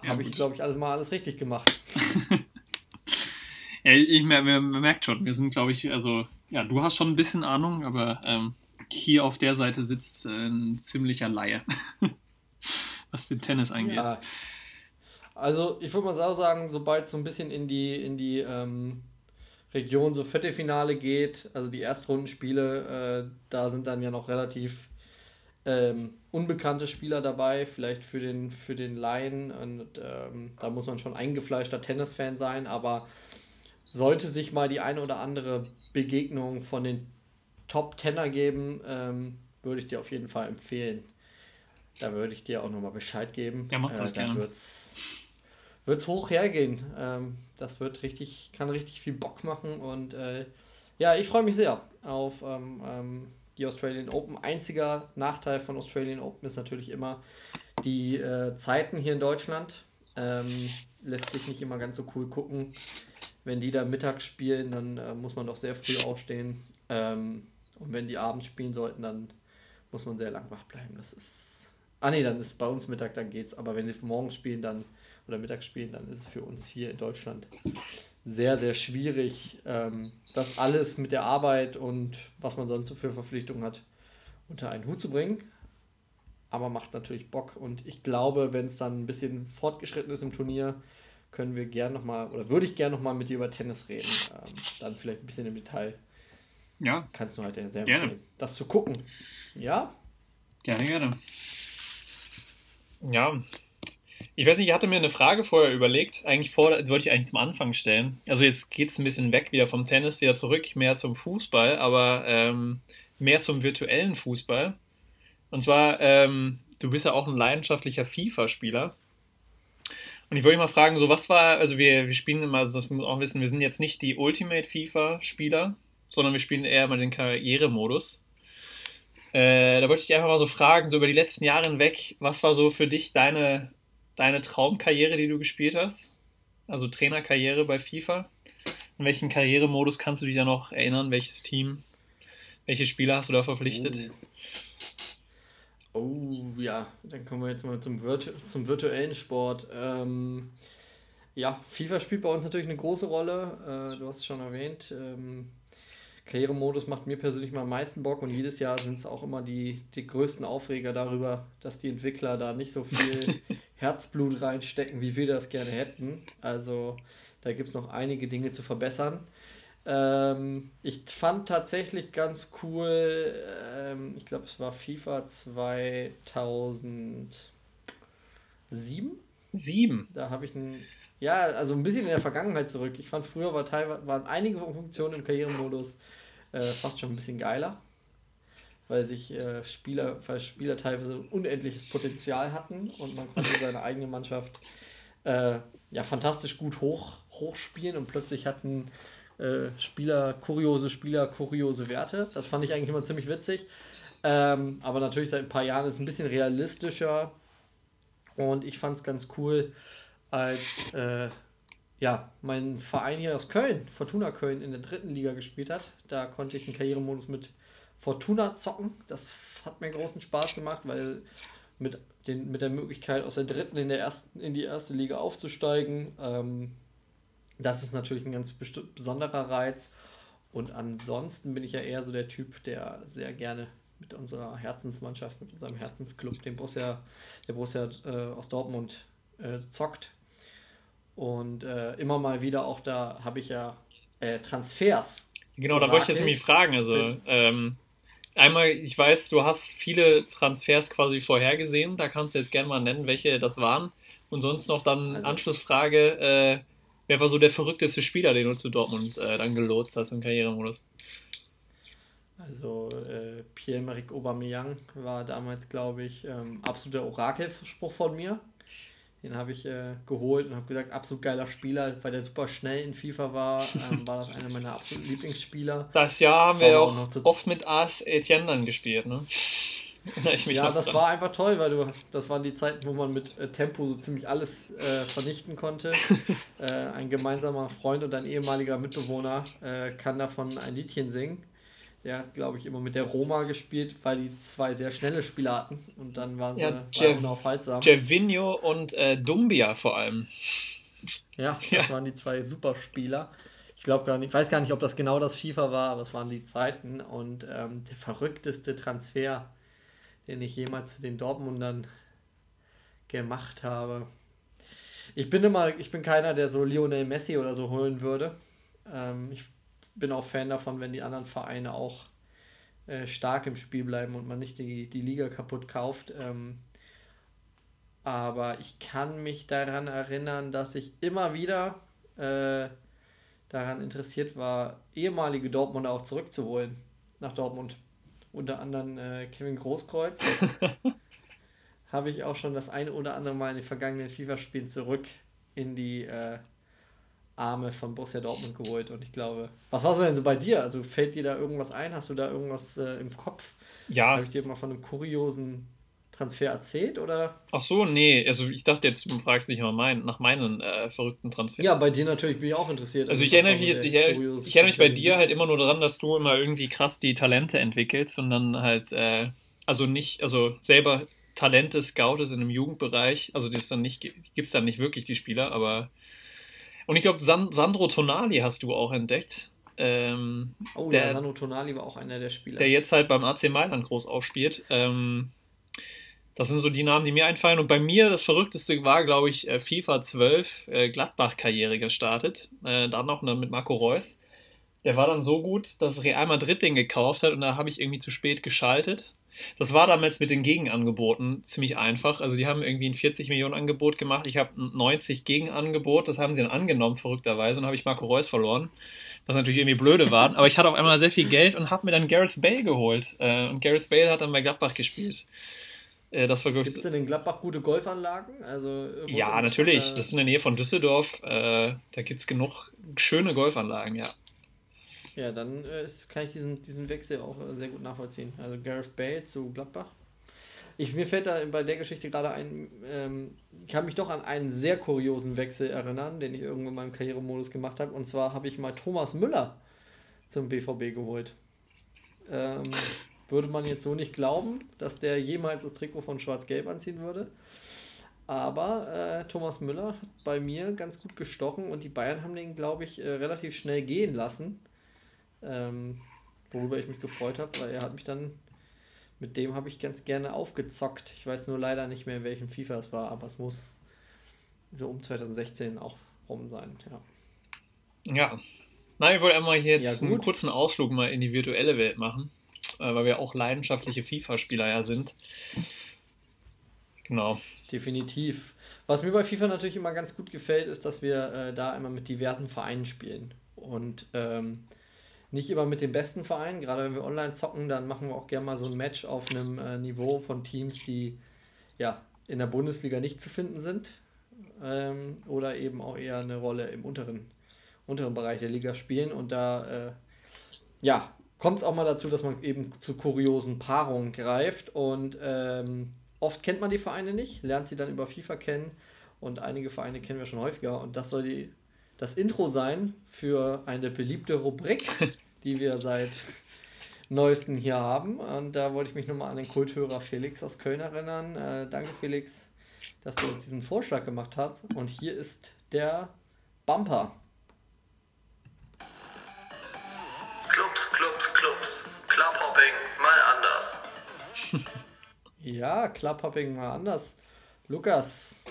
ja, habe ich, glaube ich, alles mal alles richtig gemacht. (laughs) ja, ich, man, man merkt schon, wir sind, glaube ich, also, ja, du hast schon ein bisschen Ahnung, aber ähm, hier auf der Seite sitzt äh, ein ziemlicher Laie, (laughs) was den Tennis angeht. Ja. Also, ich würde mal sagen, sobald es so ein bisschen in die, in die ähm, Region so Viertelfinale geht, also die Erstrundenspiele, äh, da sind dann ja noch relativ ähm, unbekannte Spieler dabei, vielleicht für den, für den Laien. Und ähm, da muss man schon eingefleischter Tennisfan sein, aber sollte sich mal die eine oder andere Begegnung von den Top Tenner geben, ähm, würde ich dir auf jeden Fall empfehlen. Da würde ich dir auch nochmal Bescheid geben. Ja, mach das äh, gerne. Wird's, wird's hoch hergehen. Ähm, das wird richtig, kann richtig viel Bock machen und äh, ja, ich freue mich sehr auf ähm, ähm, die Australian Open. Einziger Nachteil von Australian Open ist natürlich immer die äh, Zeiten hier in Deutschland. Ähm, lässt sich nicht immer ganz so cool gucken. Wenn die da mittags spielen, dann äh, muss man doch sehr früh aufstehen. Ähm, und wenn die abends spielen sollten, dann muss man sehr lang wach bleiben. Das ist. Ah nee, dann ist bei uns Mittag, dann geht's. Aber wenn sie morgens spielen, dann oder mittags spielen, dann ist es für uns hier in Deutschland sehr, sehr schwierig, ähm, das alles mit der Arbeit und was man sonst so für Verpflichtungen hat, unter einen Hut zu bringen. Aber macht natürlich Bock und ich glaube, wenn es dann ein bisschen fortgeschritten ist im Turnier, können wir gern nochmal, oder würde ich gern nochmal mit dir über Tennis reden. Ähm, dann vielleicht ein bisschen im Detail. Ja. Kannst du halt sehr empfehlen, gerne. das zu gucken. Ja? Gerne, gerne. Ja, ich weiß nicht, ich hatte mir eine Frage vorher überlegt. Eigentlich vor, wollte ich eigentlich zum Anfang stellen. Also jetzt geht es ein bisschen weg wieder vom Tennis, wieder zurück, mehr zum Fußball, aber ähm, mehr zum virtuellen Fußball. Und zwar, ähm, du bist ja auch ein leidenschaftlicher FIFA-Spieler. Und ich wollte mal fragen, so was war, also wir, wir spielen immer, also das muss man auch wissen, wir sind jetzt nicht die Ultimate FIFA-Spieler, sondern wir spielen eher mal den Karrieremodus. Äh, da wollte ich einfach mal so fragen, so über die letzten Jahre hinweg, was war so für dich deine deine Traumkarriere, die du gespielt hast? Also Trainerkarriere bei FIFA? In welchen Karrieremodus kannst du dich da noch erinnern? Welches Team? Welche Spieler hast du da verpflichtet? Oh, oh ja, dann kommen wir jetzt mal zum, Virtu zum virtuellen Sport. Ähm, ja, FIFA spielt bei uns natürlich eine große Rolle. Äh, du hast es schon erwähnt. Ähm, Karrieremodus macht mir persönlich mal am meisten Bock und jedes Jahr sind es auch immer die, die größten Aufreger darüber, dass die Entwickler da nicht so viel (laughs) Herzblut reinstecken, wie wir das gerne hätten. Also da gibt es noch einige Dinge zu verbessern. Ähm, ich fand tatsächlich ganz cool, ähm, ich glaube, es war FIFA 2007. Sieben? Da habe ich ein, ja, also ein bisschen in der Vergangenheit zurück. Ich fand früher war teilweise, waren einige Funktionen im Karrieremodus äh, fast schon ein bisschen geiler weil sich äh, Spieler, weil Spieler teilweise unendliches Potenzial hatten und man konnte seine eigene Mannschaft äh, ja fantastisch gut hoch, hochspielen und plötzlich hatten äh, Spieler, kuriose Spieler, kuriose Werte. Das fand ich eigentlich immer ziemlich witzig. Ähm, aber natürlich seit ein paar Jahren ist es ein bisschen realistischer und ich fand es ganz cool, als äh, ja, mein Verein hier aus Köln, Fortuna Köln, in der dritten Liga gespielt hat. Da konnte ich einen Karrieremodus mit Fortuna zocken. Das hat mir großen Spaß gemacht, weil mit, den, mit der Möglichkeit aus der dritten in, der ersten, in die erste Liga aufzusteigen, ähm, das ist natürlich ein ganz besonderer Reiz. und ansonsten bin ich ja eher so der Typ, der sehr gerne mit unserer Herzensmannschaft, mit unserem Herzensclub, dem Borussia, der Borussia äh, aus Dortmund äh, zockt. Und äh, immer mal wieder auch da habe ich ja äh, Transfers. Genau, da wollte ich jetzt nämlich fragen. Also, ähm, einmal, ich weiß, du hast viele Transfers quasi vorhergesehen. Da kannst du jetzt gerne mal nennen, welche das waren. Und sonst noch dann also, Anschlussfrage: äh, Wer war so der verrückteste Spieler, den du zu Dortmund äh, dann gelotst hast im Karrieremodus? Also äh, Pierre-Emerick Aubameyang war damals, glaube ich, ähm, absoluter Orakelspruch von mir. Den habe ich äh, geholt und habe gesagt, absolut geiler Spieler, weil der super schnell in FIFA war, ähm, war das einer meiner absoluten Lieblingsspieler. Das Jahr haben wir auch, auch oft mit As Etienne dann gespielt, ne? (laughs) ja, das dran. war einfach toll, weil du, das waren die Zeiten, wo man mit äh, Tempo so ziemlich alles äh, vernichten konnte. (laughs) äh, ein gemeinsamer Freund und ein ehemaliger Mitbewohner äh, kann davon ein Liedchen singen. Der hat, glaube ich, immer mit der Roma gespielt, weil die zwei sehr schnelle Spieler hatten. Und dann waren sie ja, Jev unaufhaltsam. Gervinho und äh, Dumbia vor allem. Ja, (laughs) das ja. waren die zwei Superspieler. Ich glaube gar nicht, ich weiß gar nicht, ob das genau das FIFA war, aber es waren die Zeiten. Und ähm, der verrückteste Transfer, den ich jemals zu den Dortmundern gemacht habe. Ich bin immer, ich bin keiner, der so Lionel Messi oder so holen würde. Ähm, ich bin auch Fan davon, wenn die anderen Vereine auch äh, stark im Spiel bleiben und man nicht die, die Liga kaputt kauft. Ähm, aber ich kann mich daran erinnern, dass ich immer wieder äh, daran interessiert war, ehemalige Dortmunder auch zurückzuholen nach Dortmund. Unter anderem äh, Kevin Großkreuz. (laughs) Habe ich auch schon das eine oder andere Mal in den vergangenen FIFA-Spielen zurück in die äh, Arme von Borussia Dortmund geholt. Und ich glaube, was war so denn so bei dir? Also fällt dir da irgendwas ein? Hast du da irgendwas äh, im Kopf? Ja. Habe ich dir mal von einem kuriosen Transfer erzählt oder? Ach so, nee. Also ich dachte jetzt, du fragst nicht mal mein, nach meinen äh, verrückten Transfers. Ja, bei dir natürlich bin ich auch interessiert. Also, also ich erinnere mich, ich, ich, ich erinnere mich bei dir halt immer nur daran, dass du immer irgendwie krass die Talente entwickelst und dann halt, äh, also nicht, also selber Talente scoutest in einem Jugendbereich. Also das dann nicht, gibt es dann nicht wirklich die Spieler, aber und ich glaube, San Sandro Tonali hast du auch entdeckt. Ähm, oh der, ja, Sandro Tonali war auch einer der Spieler. Der jetzt halt beim AC Mailand groß aufspielt. Ähm, das sind so die Namen, die mir einfallen. Und bei mir das Verrückteste war, glaube ich, äh, FIFA 12 äh, Gladbach-Karriere gestartet. Äh, dann noch mit Marco Reus. Der war dann so gut, dass Real Madrid den gekauft hat und da habe ich irgendwie zu spät geschaltet. Das war damals mit den Gegenangeboten ziemlich einfach. Also die haben irgendwie ein 40 Millionen Angebot gemacht. Ich habe ein 90 Gegenangebot. Das haben sie dann angenommen, verrückterweise. Und habe ich Marco Reus verloren. Was natürlich irgendwie blöde war. Aber ich hatte auf einmal sehr viel Geld und habe mir dann Gareth Bale geholt. Äh, und Gareth Bale hat dann bei Gladbach gespielt. Äh, das Gibt es in Gladbach gute Golfanlagen? Also, ja, natürlich. Das ist in der Nähe von Düsseldorf. Äh, da gibt es genug schöne Golfanlagen, ja. Ja, dann äh, kann ich diesen, diesen Wechsel auch äh, sehr gut nachvollziehen. Also Gareth Bale zu Gladbach. Ich, mir fällt da bei der Geschichte gerade ein, ähm, ich kann mich doch an einen sehr kuriosen Wechsel erinnern, den ich irgendwann in meinem Karrieremodus gemacht habe. Und zwar habe ich mal Thomas Müller zum BVB geholt. Ähm, würde man jetzt so nicht glauben, dass der jemals das Trikot von Schwarz-Gelb anziehen würde. Aber äh, Thomas Müller hat bei mir ganz gut gestochen und die Bayern haben den, glaube ich, äh, relativ schnell gehen lassen. Ähm, worüber ich mich gefreut habe, weil er hat mich dann, mit dem habe ich ganz gerne aufgezockt. Ich weiß nur leider nicht mehr, in welchem FIFA es war, aber es muss so um 2016 auch rum sein, ja. Ja. Nein, ich wollte einmal jetzt ja, einen kurzen Ausflug mal in die virtuelle Welt machen, äh, weil wir auch leidenschaftliche FIFA-Spieler ja sind. Genau. Definitiv. Was mir bei FIFA natürlich immer ganz gut gefällt, ist, dass wir äh, da immer mit diversen Vereinen spielen. Und ähm, nicht immer mit den besten Vereinen. Gerade wenn wir online zocken, dann machen wir auch gerne mal so ein Match auf einem äh, Niveau von Teams, die ja in der Bundesliga nicht zu finden sind. Ähm, oder eben auch eher eine Rolle im unteren, unteren Bereich der Liga spielen. Und da äh, ja, kommt es auch mal dazu, dass man eben zu kuriosen Paarungen greift. Und ähm, oft kennt man die Vereine nicht, lernt sie dann über FIFA kennen. Und einige Vereine kennen wir schon häufiger. Und das soll die das Intro sein für eine beliebte Rubrik, (laughs) die wir seit neuesten hier haben. Und da wollte ich mich nochmal an den Kulthörer Felix aus Köln erinnern. Äh, danke, Felix, dass du uns diesen Vorschlag gemacht hast. Und hier ist der Bumper. Clubs, Clubs, Clubs. Clubhopping mal anders. (laughs) ja, Clubhopping mal anders. Lukas,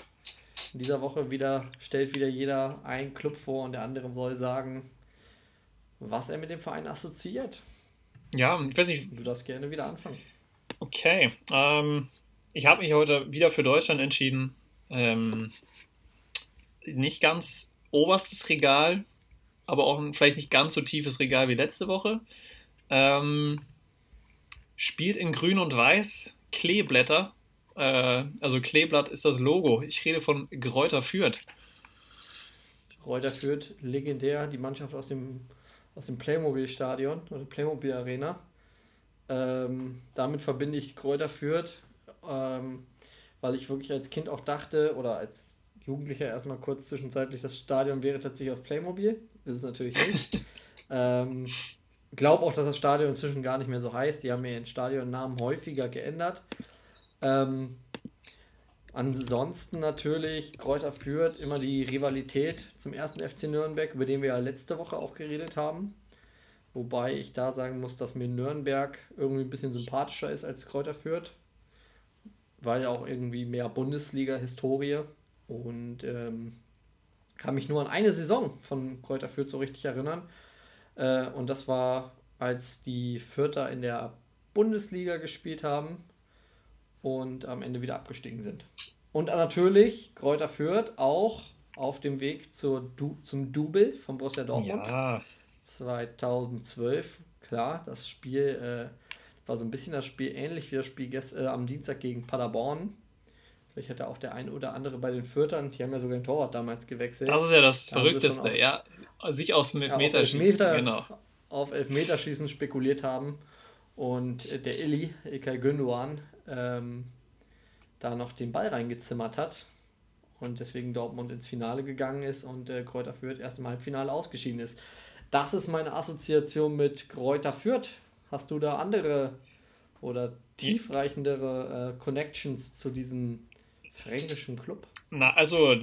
in dieser Woche wieder stellt wieder jeder einen Club vor und der andere soll sagen, was er mit dem Verein assoziiert. Ja, ich weiß nicht. Du darfst gerne wieder anfangen. Okay. Ähm, ich habe mich heute wieder für Deutschland entschieden. Ähm, nicht ganz oberstes Regal, aber auch ein vielleicht nicht ganz so tiefes Regal wie letzte Woche. Ähm, spielt in Grün und Weiß Kleeblätter. Äh, also Kleeblatt ist das Logo. Ich rede von Gräuter Fürth. Gräuter Fürth, legendär, die Mannschaft aus dem aus dem Playmobil-Stadion oder Playmobil-Arena. Ähm, damit verbinde ich Kräuter Fürth, ähm, weil ich wirklich als Kind auch dachte oder als Jugendlicher erstmal kurz zwischenzeitlich, das Stadion wäre tatsächlich aus Playmobil. Ist es natürlich nicht. (laughs) ähm, glaube auch, dass das Stadion inzwischen gar nicht mehr so heißt. Die haben ihren Stadionnamen häufiger geändert. Ähm, Ansonsten natürlich Kräuter führt immer die Rivalität zum ersten FC Nürnberg, über den wir ja letzte Woche auch geredet haben. Wobei ich da sagen muss, dass mir Nürnberg irgendwie ein bisschen sympathischer ist als Kräuter führt, weil auch irgendwie mehr Bundesliga-Historie und ähm, kann mich nur an eine Saison von Kräuter Fürth so richtig erinnern. Äh, und das war, als die Fürther in der Bundesliga gespielt haben und am Ende wieder abgestiegen sind. Und natürlich Kräuter Fürth auch auf dem Weg zur du zum Double von Borussia Dortmund. Ja. 2012, klar, das Spiel äh, war so ein bisschen das Spiel ähnlich wie das Spiel äh, am Dienstag gegen Paderborn. Vielleicht hätte auch der eine oder andere bei den Fürtern, die haben ja sogar den Torwart damals gewechselt. Das ist ja das da Verrückteste, auf, ja. Sich aus dem Elfmeterschießen, ja, Elfmeter, genau. Auf Elfmeterschießen spekuliert haben. Und der Illy, Ilkay Gündogan, ähm, da noch den Ball reingezimmert hat und deswegen Dortmund ins Finale gegangen ist und äh, Kräuter Fürth erst im Halbfinale ausgeschieden ist. Das ist meine Assoziation mit Kräuter Fürth. Hast du da andere oder tiefreichendere äh, Connections zu diesem fränkischen Club? Na, also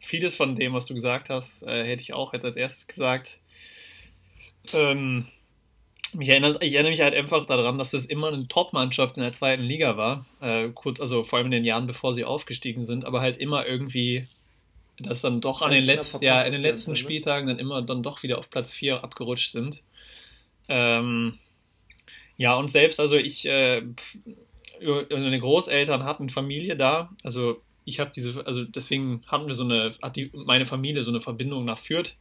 vieles von dem, was du gesagt hast, äh, hätte ich auch jetzt als erstes gesagt. Ähm, mich erinnert, ich erinnere mich halt einfach daran, dass es immer eine Top-Mannschaft in der zweiten Liga war. Äh, kurz, also vor allem in den Jahren, bevor sie aufgestiegen sind, aber halt immer irgendwie, dass dann doch an den letzten, ja, in den letzten Ganze, ne? Spieltagen dann immer dann doch wieder auf Platz 4 abgerutscht sind. Ähm, ja, und selbst, also ich, äh, meine Großeltern hatten Familie da, also ich habe diese, also deswegen hatten wir so eine, hat die, meine Familie so eine Verbindung nach Fürth.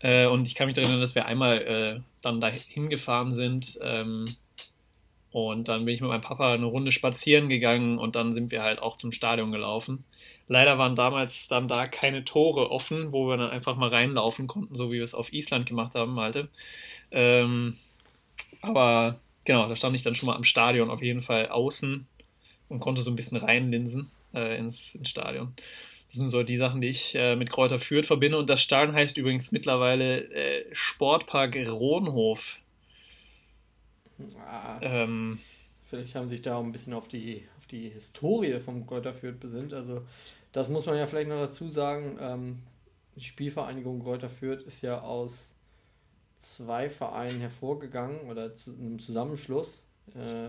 Äh, und ich kann mich daran erinnern, dass wir einmal äh, dann da hingefahren sind. Ähm, und dann bin ich mit meinem Papa eine Runde spazieren gegangen und dann sind wir halt auch zum Stadion gelaufen. Leider waren damals dann da keine Tore offen, wo wir dann einfach mal reinlaufen konnten, so wie wir es auf Island gemacht haben, Malte. Ähm, aber genau, da stand ich dann schon mal am Stadion auf jeden Fall außen und konnte so ein bisschen reinlinsen äh, ins, ins Stadion. Das sind so die Sachen, die ich äh, mit Kräuter Fürth verbinde. Und das Stadion heißt übrigens mittlerweile äh, Sportpark Rohnhof. Ah, ähm, vielleicht haben sich da auch ein bisschen auf die, auf die Historie vom Kräuter Fürth besinnt. Also das muss man ja vielleicht noch dazu sagen. Ähm, die Spielvereinigung Kräuter Fürth ist ja aus zwei Vereinen hervorgegangen oder zu einem Zusammenschluss. Äh,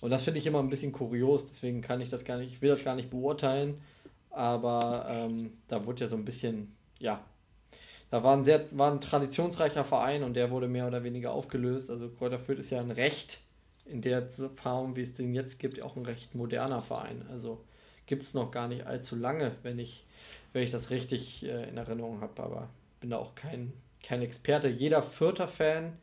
und das finde ich immer ein bisschen kurios, deswegen kann ich das gar nicht, ich will das gar nicht beurteilen. Aber ähm, da wurde ja so ein bisschen, ja, da war ein sehr war ein traditionsreicher Verein und der wurde mehr oder weniger aufgelöst. Also Kräuter Fürth ist ja ein recht in der Form, wie es den jetzt gibt, auch ein recht moderner Verein. Also gibt es noch gar nicht allzu lange, wenn ich, wenn ich das richtig äh, in Erinnerung habe. Aber bin da auch kein, kein Experte. Jeder Fürther Fan,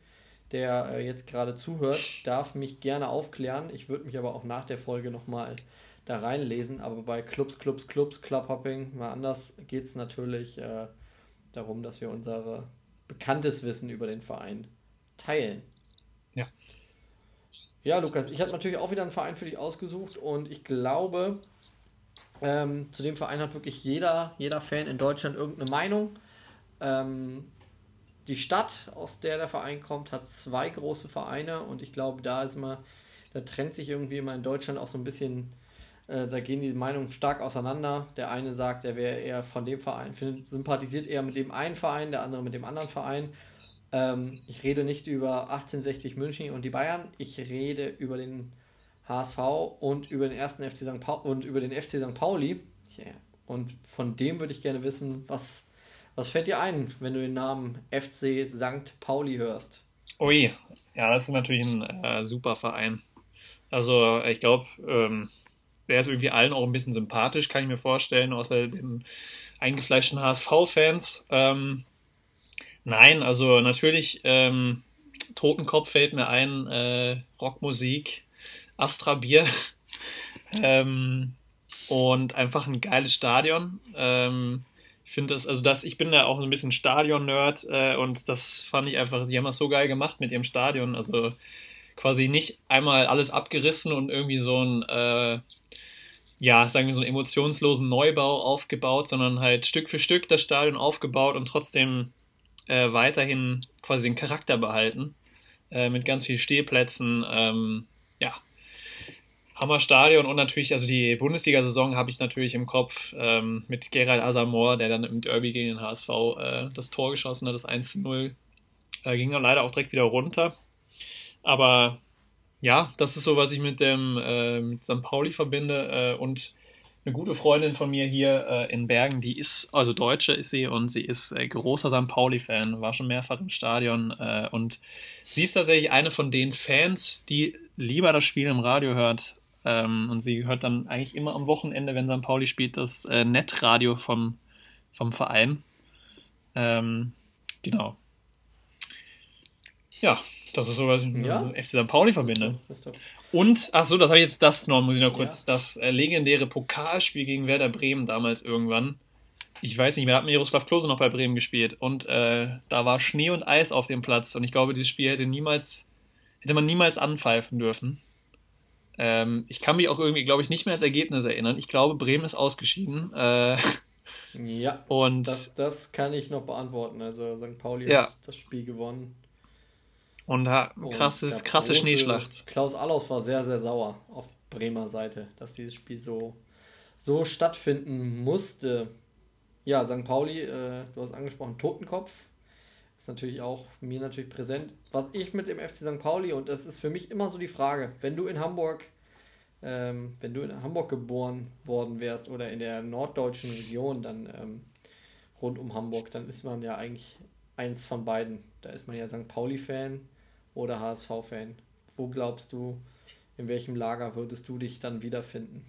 der äh, jetzt gerade zuhört, darf mich gerne aufklären. Ich würde mich aber auch nach der Folge nochmal da reinlesen. Aber bei Clubs, Clubs, Clubs, Clubhopping, mal anders, geht es natürlich äh, darum, dass wir unser bekanntes Wissen über den Verein teilen. Ja. Ja, Lukas, ich habe natürlich auch wieder einen Verein für dich ausgesucht und ich glaube, ähm, zu dem Verein hat wirklich jeder, jeder Fan in Deutschland irgendeine Meinung. Ähm, die Stadt, aus der der Verein kommt, hat zwei große Vereine und ich glaube, da ist immer, da trennt sich irgendwie immer in Deutschland auch so ein bisschen da gehen die Meinungen stark auseinander. Der eine sagt, er wäre eher von dem Verein, sympathisiert eher mit dem einen Verein, der andere mit dem anderen Verein. Ähm, ich rede nicht über 1860 München und die Bayern, ich rede über den HSV und über den ersten FC St. Pauli und über den FC St. Pauli. Yeah. Und von dem würde ich gerne wissen, was, was fällt dir ein, wenn du den Namen FC St. Pauli hörst? Ui, ja, das ist natürlich ein äh, super Verein. Also ich glaube, ähm, der ist irgendwie allen auch ein bisschen sympathisch, kann ich mir vorstellen, außer den eingefleischten HSV-Fans. Ähm, nein, also natürlich, ähm, Totenkopf fällt mir ein, äh, Rockmusik, Astra Bier (laughs) ähm, und einfach ein geiles Stadion. Ähm, ich finde das, also das, ich bin da auch ein bisschen Stadion-Nerd äh, und das fand ich einfach, die haben das so geil gemacht mit ihrem Stadion. Also quasi nicht einmal alles abgerissen und irgendwie so ein, äh, ja, sagen wir so einen emotionslosen Neubau aufgebaut, sondern halt Stück für Stück das Stadion aufgebaut und trotzdem äh, weiterhin quasi den Charakter behalten. Äh, mit ganz vielen Stehplätzen. Ähm, ja, Hammerstadion und natürlich, also die Bundesliga-Saison habe ich natürlich im Kopf ähm, mit Gerald Asamoah, der dann im Derby gegen den HSV äh, das Tor geschossen hat, das 1-0. Äh, ging dann leider auch direkt wieder runter. Aber ja, das ist so, was ich mit dem äh, mit St. Pauli verbinde. Äh, und eine gute Freundin von mir hier äh, in Bergen, die ist, also Deutsche ist sie und sie ist äh, großer St. Pauli-Fan, war schon mehrfach im Stadion äh, und sie ist tatsächlich eine von den Fans, die lieber das Spiel im Radio hört. Ähm, und sie hört dann eigentlich immer am Wochenende, wenn St. Pauli spielt, das äh, Netradio vom, vom Verein. Ähm, genau. Ja, das ist so, was ich mit Ja. FC St. Pauli verbinde. Das ist doch- Und, ach so, das habe ich jetzt das noch, muss ich noch kurz, Ja. das äh, legendäre Pokalspiel gegen Werder Bremen damals irgendwann. Ich weiß nicht, wer hat mit Jaroslav Klose noch bei Bremen gespielt und äh, da war Schnee und Eis auf dem Platz und ich glaube, dieses Spiel hätte niemals, hätte man niemals anpfeifen dürfen. Ähm, ich kann mich auch irgendwie, glaube ich, nicht mehr als Ergebnis erinnern. Ich glaube, Bremen ist ausgeschieden. Äh, Ja, und das, das kann ich noch beantworten. Also St. Pauli Ja. hat das Spiel gewonnen. Und ha, Und krasses, der krasse Schneeschlacht. Klaus Allaus war sehr, sehr sauer auf Bremer Seite, dass dieses Spiel so, so stattfinden musste. Ja, St. Pauli, äh, du hast angesprochen, Totenkopf. Ist natürlich auch mir natürlich präsent. Was ich mit dem FC St. Pauli, und das ist für mich immer so die Frage, wenn du in Hamburg, ähm, wenn du in Hamburg geboren worden wärst oder in der norddeutschen Region, dann ähm, rund um Hamburg, dann ist man ja eigentlich eins von beiden. Da ist man ja St. Pauli-Fan oder HSV-Fan. Wo glaubst du, in welchem Lager würdest du dich dann wiederfinden?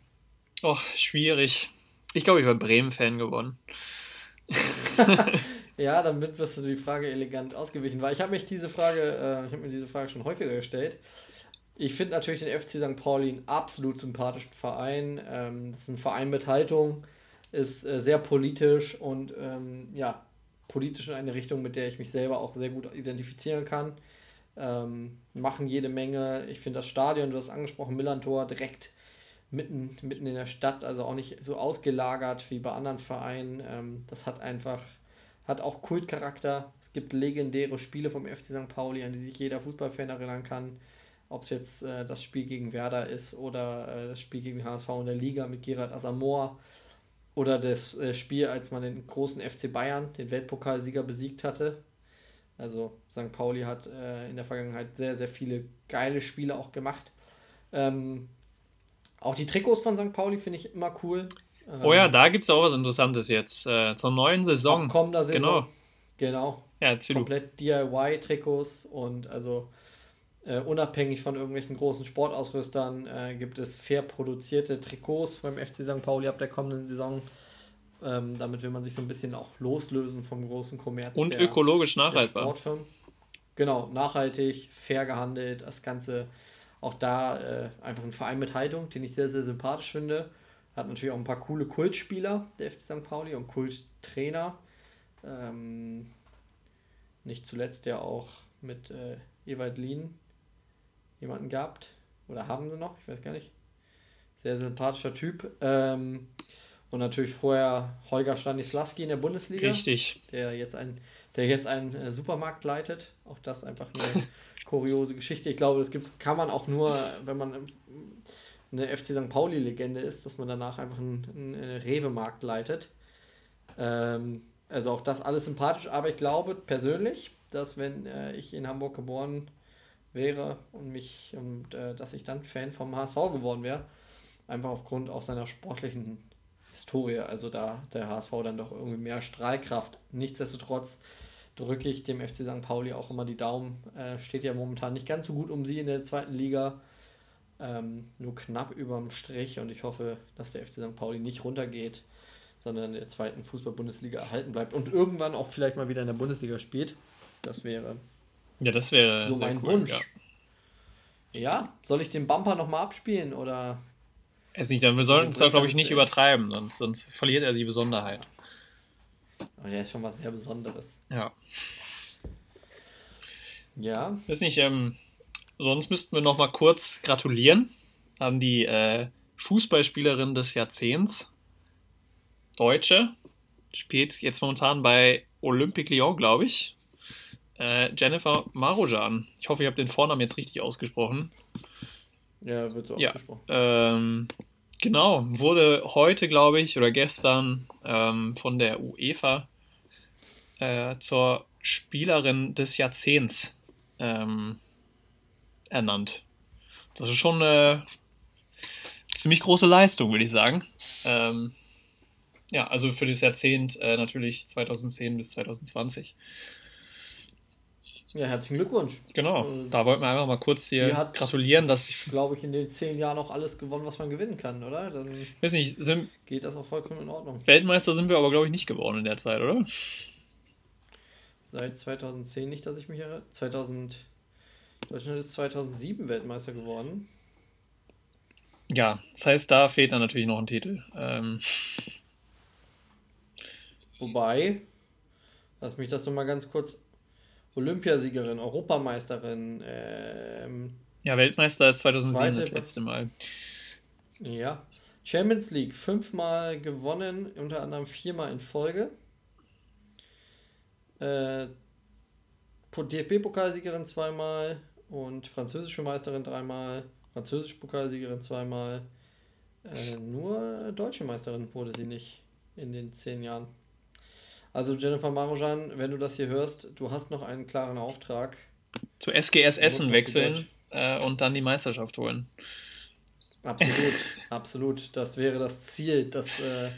Och, schwierig. Ich glaube, ich wäre Bremen-Fan geworden. (laughs) Ja, damit wirst du die Frage elegant ausgewichen, weil ich habe mich diese Frage, äh, ich habe mir diese Frage schon häufiger gestellt. Ich finde natürlich den FC St. Pauli einen absolut sympathischen Verein. Ähm, das ist ein Verein mit Haltung, ist äh, sehr politisch und ähm, ja, politisch in eine Richtung, mit der ich mich selber auch sehr gut identifizieren kann. Ähm, machen jede Menge. Ich finde das Stadion, du hast angesprochen, Millantor, direkt mitten, mitten in der Stadt, also auch nicht so ausgelagert wie bei anderen Vereinen. Ähm, das hat einfach, hat auch Kultcharakter. Es gibt legendäre Spiele vom FC St. Pauli, an die sich jeder Fußballfan erinnern kann. Ob es jetzt äh, das Spiel gegen Werder ist oder äh, das Spiel gegen HSV in der Liga mit Gerard Asamoah oder das äh, Spiel, als man den großen FC Bayern, den Weltpokalsieger, besiegt hatte. Also St. Pauli hat äh, in der Vergangenheit sehr, sehr viele geile Spiele auch gemacht. Ähm, auch die Trikots von St. Pauli finde ich immer cool. Ähm, Oh ja, da gibt es auch was Interessantes jetzt. Äh, zur neuen Saison. kommender Saison. Genau. Genau. Ja. Komplett DIY-Trikots und also äh, unabhängig von irgendwelchen großen Sportausrüstern äh, gibt es fair produzierte Trikots beim FC St. Pauli ab der kommenden Saison. Ähm, damit will man sich so ein bisschen auch loslösen vom großen Kommerz. Und der- ökologisch nachhaltbar. Sportfirmen. Genau, nachhaltig, fair gehandelt, das Ganze auch da äh, einfach ein Verein mit Haltung, den ich sehr, sehr sympathisch finde. Hat natürlich auch ein paar coole Kultspieler, der FC St. Pauli, und Kulttrainer. Ähm, nicht zuletzt ja auch mit äh, Ewald Lien jemanden gehabt. Oder haben sie noch? Ich weiß gar nicht. Sehr sympathischer Typ. Ähm, und natürlich vorher Holger Stanislawski in der Bundesliga Richtig. der jetzt ein, der jetzt einen äh, Supermarkt leitet. Auch das einfach eine (laughs) kuriose Geschichte. Ich glaube, das gibt's, kann man auch nur, wenn man ähm, eine FC St. Pauli-Legende ist, dass man danach einfach einen, einen äh, Rewe-Markt leitet. Ähm, also auch das alles sympathisch, aber ich glaube persönlich, dass wenn äh, ich in Hamburg geboren wäre und mich und äh, dass ich dann Fan vom HSV geworden wäre. Einfach aufgrund auch seiner sportlichen Historie. Also da der HSV dann doch irgendwie mehr Strahlkraft. Nichtsdestotrotz drücke ich dem FC St. Pauli auch immer die Daumen. Äh, steht ja momentan nicht ganz so gut um sie in der zweiten Liga. Ähm, nur knapp überm Strich und ich hoffe, dass der FC St. Pauli nicht runtergeht, sondern in der zweiten Fußball-Bundesliga erhalten bleibt und irgendwann auch vielleicht mal wieder in der Bundesliga spielt. Das wäre Ja, das wäre so mein cool, Wunsch. Ja. Ja, soll ich den Bumper nochmal abspielen oder? Es nicht, wir sollten es da, glaube ich, dann- nicht übertreiben, sonst, sonst verliert er die Besonderheit. Oh, der ist schon was sehr Besonderes. Ja. Ja, Weiß nicht, ähm, sonst müssten wir noch mal kurz gratulieren an die äh, Fußballspielerin des Jahrzehnts. Deutsche. Spielt jetzt momentan bei Olympique Lyon, glaube ich. Äh, Jennifer Marojan. Ich hoffe, ich habe den Vornamen jetzt richtig ausgesprochen. Ja, wird so Ja. ausgesprochen. Ähm, genau, wurde heute, glaube ich, oder gestern ähm, von der UEFA äh, zur Spielerin des Jahrzehnts ähm, ernannt. Das ist schon eine ziemlich große Leistung, würde ich sagen. Ähm, ja, also für das Jahrzehnt äh, natürlich 2010 bis 2020. Ja, herzlichen Glückwunsch. Genau, Äh, da wollten wir einfach mal kurz hier hat- gratulieren, dass ich, Glaube ich, in den zehn Jahren auch alles gewonnen, was man gewinnen kann, oder? Dann weiß nicht, sind, geht das auch vollkommen in Ordnung. Weltmeister sind wir aber, glaube ich, nicht geworden in der Zeit, oder? Seit 2010 nicht, dass ich mich erinnere. 2000, Deutschland ist 2007 Weltmeister geworden. Ja, das heißt, da fehlt dann natürlich noch ein Titel. Ähm, Wobei, lass mich das doch mal ganz kurz. Olympiasiegerin, Europameisterin, ähm, ja, Weltmeister ist 2007 Zweite- das letzte Mal. ja. Champions League fünfmal gewonnen, unter anderem viermal in Folge. Äh, Po- DFB-Pokalsiegerin zweimal und französische Meisterin dreimal, französische Pokalsiegerin zweimal. Äh, nur deutsche Meisterin wurde sie nicht in den zehn Jahren. Also Jennifer Marojan, wenn du das hier hörst, du hast noch einen klaren Auftrag. Zu SGS Essen wechseln äh, und dann die Meisterschaft holen. Absolut, (laughs) absolut. Das wäre das Ziel. Das äh,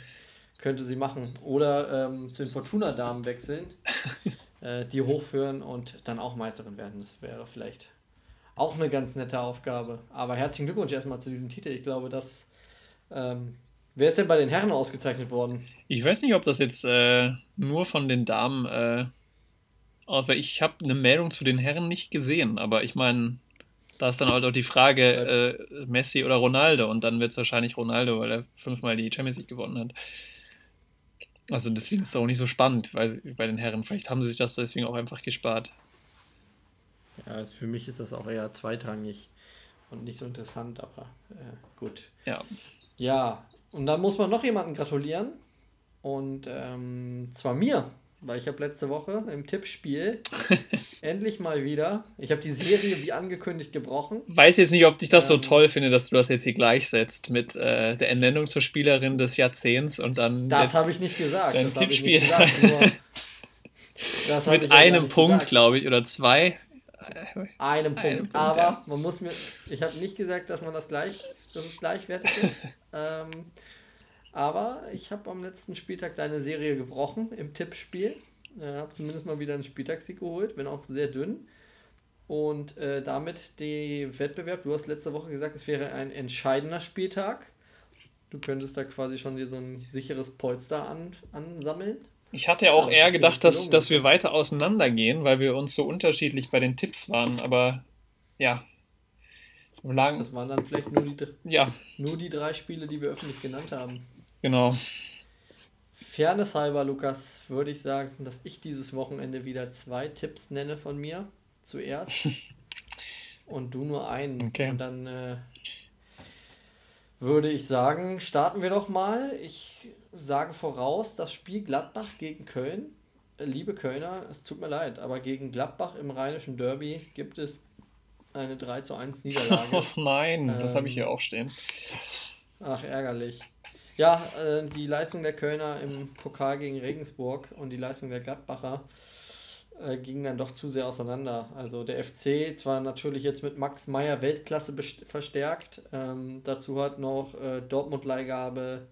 könnte sie machen. Oder ähm, zu den Fortuna-Damen wechseln, (laughs) äh, die hochführen und dann auch Meisterin werden. Das wäre vielleicht auch eine ganz nette Aufgabe. Aber herzlichen Glückwunsch erstmal zu diesem Titel. Ich glaube, dass. Ähm, wer ist denn bei den Herren ausgezeichnet worden? Ich weiß nicht, ob das jetzt äh, nur von den Damen, äh, aber ich habe eine Meldung zu den Herren nicht gesehen, aber ich meine, da ist dann halt auch die Frage, äh, Messi oder Ronaldo und dann wird es wahrscheinlich Ronaldo, weil er fünfmal die Champions League gewonnen hat. Also deswegen ist es auch nicht so spannend, weil bei den Herren, vielleicht haben sie sich das deswegen auch einfach gespart. Ja, also für mich ist das auch eher zweitrangig und nicht so interessant, aber äh, gut. Ja, Ja, und dann muss man noch jemanden gratulieren. Und ähm, zwar mir, weil ich habe letzte Woche im Tippspiel (laughs) endlich mal wieder, ich habe die Serie wie angekündigt gebrochen. weiß jetzt nicht, ob ich das so Ähm. toll finde, dass du das jetzt hier gleichsetzt mit äh, der Ernennung zur Spielerin des Jahrzehnts und dann Das habe ich nicht gesagt. dein das Tippspiel. nicht gesagt, nur, (laughs) das mit einem Punkt, glaube ich, oder zwei. Einem Punkt. Einem Punkt, Aber ja. man muss mir, ich habe nicht gesagt, dass man das gleich, dass es gleichwertig ist. (laughs) ähm, aber ich habe am letzten Spieltag deine Serie gebrochen im Tippspiel. Äh, habe zumindest mal wieder einen Spieltagssieg geholt, wenn auch sehr dünn. Und äh, damit die Wettbewerb, du hast letzte Woche gesagt, es wäre ein entscheidender Spieltag. Du könntest da quasi schon dir so ein sicheres Polster an, ansammeln. Ich hatte ja auch Ja, das eher gedacht, dass, dass wir weiter auseinandergehen, weil wir uns so unterschiedlich bei den Tipps waren, aber ja. Lagen, Das waren dann vielleicht nur die, ja, nur die drei Spiele, die wir öffentlich genannt haben. genau. Fairness halber, Lukas, würde ich sagen, dass ich dieses Wochenende wieder zwei Tipps nenne von mir. Zuerst. (laughs) Und du nur einen. Okay. Und dann äh, würde ich sagen, starten wir doch mal. Ich sage voraus, das Spiel Gladbach gegen Köln. Äh, Liebe Kölner, es tut mir leid, aber gegen Gladbach im rheinischen Derby gibt es eine 3 zu 1 (laughs) Niederlage. Oh nein, das habe ich Ähm, hier auch stehen. Ach, ärgerlich. Ja, äh, die Leistung der Kölner im Pokal gegen Regensburg und die Leistung der Gladbacher äh, gingen dann doch zu sehr auseinander. Also der FC zwar natürlich jetzt mit Max Meyer Weltklasse verstärkt, ähm, dazu hat noch äh, Dortmund-Leihgabe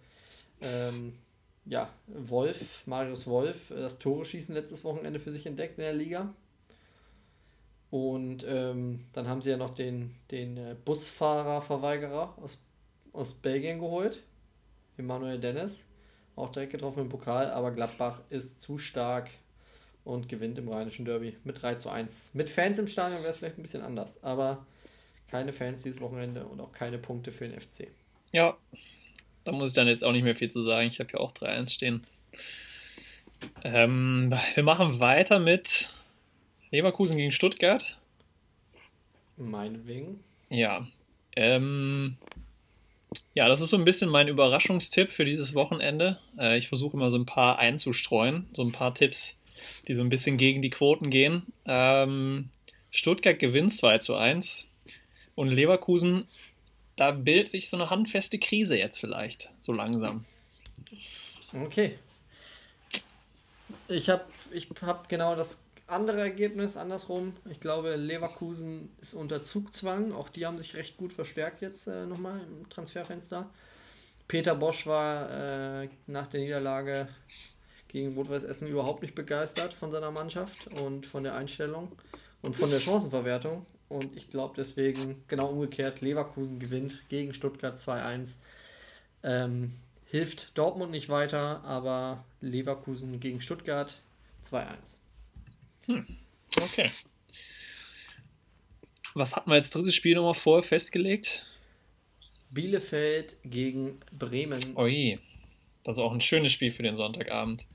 ähm, ja, Wolf, Marius Wolf, äh, das Tore schießen letztes Wochenende für sich entdeckt in der Liga. Und ähm, dann haben sie ja noch den, den äh, Busfahrerverweigerer aus, aus Belgien geholt, Emanuel Dennis. Auch direkt getroffen im Pokal, aber Gladbach ist zu stark und gewinnt im Rheinischen Derby mit 3 zu 1. Mit Fans im Stadion wäre es vielleicht ein bisschen anders, aber keine Fans dieses Wochenende und auch keine Punkte für den FC. Ja, da muss ich dann jetzt auch nicht mehr viel zu sagen. Ich habe ja auch 3-1 stehen. Ähm, wir machen weiter mit Leverkusen gegen Stuttgart. Meinetwegen. Ja. Ähm, ja, das ist so ein bisschen mein Überraschungstipp für dieses Wochenende. Äh, ich versuche immer so ein paar einzustreuen, so ein paar Tipps, die so ein bisschen gegen die Quoten gehen. Ähm, Stuttgart gewinnt 2 zu 1 und Leverkusen, da bildet sich so eine handfeste Krise jetzt vielleicht, so langsam. Okay. Ich habe ich hab genau das andere Ergebnis andersrum. Ich glaube, Leverkusen ist unter Zugzwang. Auch die haben sich recht gut verstärkt jetzt äh, nochmal im Transferfenster. Peter Bosch war äh, nach der Niederlage gegen Rot-Weiß Essen überhaupt nicht begeistert von seiner Mannschaft und von der Einstellung und von der Chancenverwertung. Und ich glaube deswegen, genau umgekehrt, Leverkusen gewinnt gegen Stuttgart 2-1. Ähm, hilft Dortmund nicht weiter, aber Leverkusen gegen Stuttgart 2-1. Hm. Okay. Was hatten wir als drittes Spiel nochmal vorher festgelegt? Bielefeld gegen Bremen. Ui, das ist auch ein schönes Spiel für den Sonntagabend.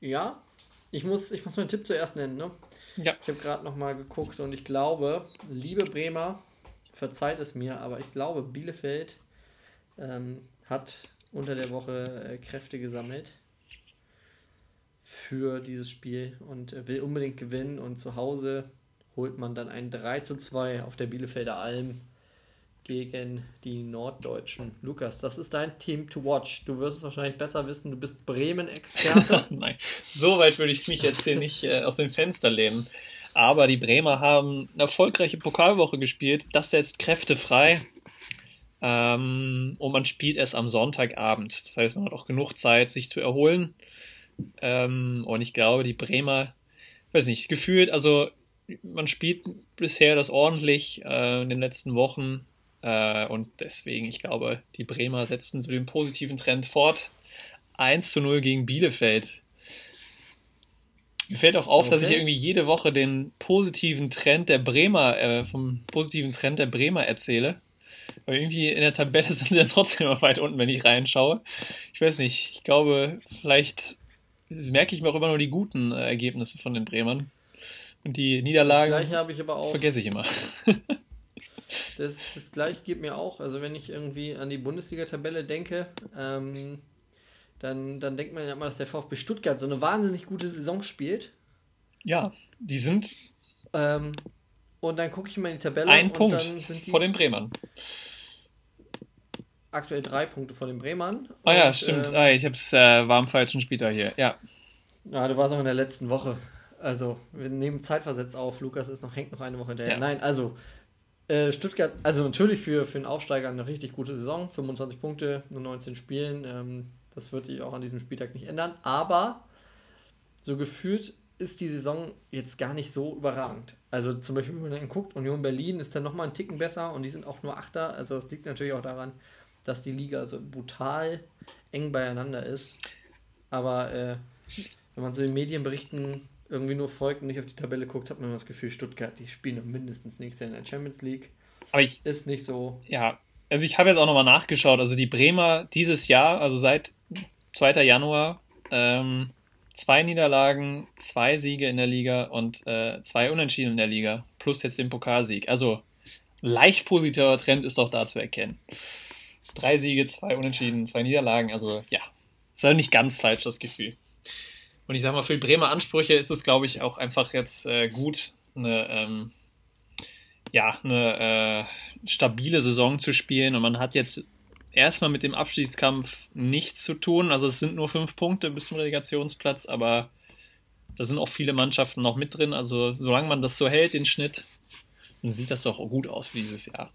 Ja, ich muss, ich muss meinen Tipp zuerst nennen. Ne? Ja. Ich habe gerade nochmal geguckt und ich glaube, liebe Bremer, verzeiht es mir, aber ich glaube, Bielefeld ähm, hat unter der Woche äh, Kräfte gesammelt für dieses Spiel und will unbedingt gewinnen und zu Hause holt man dann ein 3 zu 2 auf der Bielefelder Alm gegen die Norddeutschen. Lukas, das ist dein Team to watch. Du wirst es wahrscheinlich besser wissen. Du bist Bremen-Experte. (laughs) Nein, so weit würde ich mich jetzt hier nicht äh, aus dem Fenster lehnen. Aber die Bremer haben eine erfolgreiche Pokalwoche gespielt. Das setzt Kräfte frei. Ähm, und man spielt es am Sonntagabend. Das heißt, man hat auch genug Zeit, sich zu erholen. Ähm, und ich glaube, die Bremer, weiß nicht, gefühlt, also man spielt bisher das ordentlich äh, in den letzten Wochen. Äh, und deswegen, ich glaube, die Bremer setzen so den positiven Trend fort. 1 zu 0 gegen Bielefeld. Mir fällt auch auf, okay. dass ich irgendwie jede Woche den positiven Trend der Bremer, äh, vom positiven Trend der Bremer erzähle. Aber irgendwie in der Tabelle (laughs) sind sie dann trotzdem immer weit unten, wenn ich reinschaue. Ich weiß nicht, ich glaube, vielleicht merke ich mir auch immer nur die guten äh, Ergebnisse von den Bremern. Und die Niederlagen ich aber auch. vergesse ich immer. (laughs) das, das gleiche geht mir auch. Also wenn ich irgendwie an die Bundesliga-Tabelle denke, ähm, dann, dann denkt man ja immer, dass der VfB Stuttgart so eine wahnsinnig gute Saison spielt. Ja, die sind. Ähm, und dann gucke ich mal in die Tabelle. Ein Punkt vor den Bremern aktuell drei Punkte vor den Bremern. Ah ja, stimmt. Ähm, ah, ich hab's, äh, war am falschen Spieltag hier, ja. Ja, du warst auch in der letzten Woche. Also, wir nehmen Zeitversetzt auf. Lukas ist noch, hängt noch eine Woche hinterher. Ja. Nein, also, äh, Stuttgart, also natürlich für, für einen Aufsteiger eine richtig gute Saison. 25 Punkte, nur 19 Spielen. Ähm, das wird sich auch an diesem Spieltag nicht ändern. Aber so gefühlt ist die Saison jetzt gar nicht so überragend. Also zum Beispiel, wenn man dann guckt, Union Berlin ist dann nochmal einen Ticken besser und die sind auch nur Achter. Also das liegt natürlich auch daran, dass die Liga so brutal eng beieinander ist. Aber äh, wenn man so den Medienberichten irgendwie nur folgt und nicht auf die Tabelle guckt, hat man das Gefühl, Stuttgart, die spielen mindestens nächstes Jahr in der Champions League. Aber ich, ist nicht so. Ja, also ich habe jetzt auch nochmal nachgeschaut. Also die Bremer dieses Jahr, also seit 2. Januar, ähm, zwei Niederlagen, zwei Siege in der Liga und äh, zwei Unentschieden in der Liga, plus jetzt den Pokalsieg. Also leicht positiver Trend ist doch da zu erkennen. Drei Siege, zwei Unentschieden, zwei Niederlagen. Also ja, ist halt nicht ganz falsch, das Gefühl. Und ich sag mal, für die Bremer Ansprüche ist es, glaube ich, auch einfach jetzt äh, gut, eine, ähm, ja, eine äh, stabile Saison zu spielen. Und man hat jetzt erstmal mit dem Abstiegskampf nichts zu tun. Also es sind nur fünf Punkte bis zum Relegationsplatz, aber da sind auch viele Mannschaften noch mit drin. Also solange man das so hält, den Schnitt, dann sieht das doch gut aus für dieses Jahr.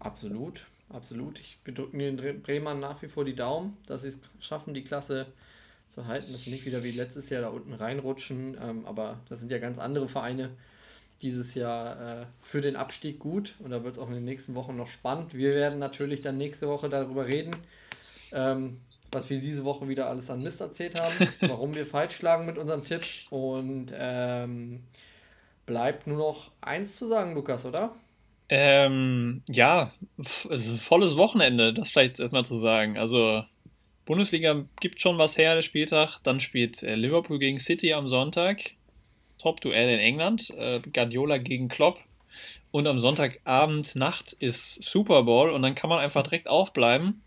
Absolut, absolut. Ich bedrücke den Bremern nach wie vor die Daumen, dass sie es schaffen, die Klasse zu halten, dass sie nicht wieder wie letztes Jahr da unten reinrutschen. Ähm, aber da sind ja ganz andere Vereine dieses Jahr äh, für den Abstieg gut und da wird es auch in den nächsten Wochen noch spannend. Wir werden natürlich dann nächste Woche darüber reden, ähm, was wir diese Woche wieder alles an Mist erzählt haben, (laughs) warum wir falsch lagen mit unseren Tipps und ähm, bleibt nur noch eins zu sagen, Lukas, oder? Ähm, ja, volles Wochenende, das vielleicht erstmal zu sagen. Also Bundesliga gibt schon was her, der Spieltag. Dann spielt äh, Liverpool gegen City am Sonntag. Top-Duell in England. Äh, Guardiola gegen Klopp. Und am Sonntagabend, Nacht ist Super Bowl und dann kann man einfach direkt aufbleiben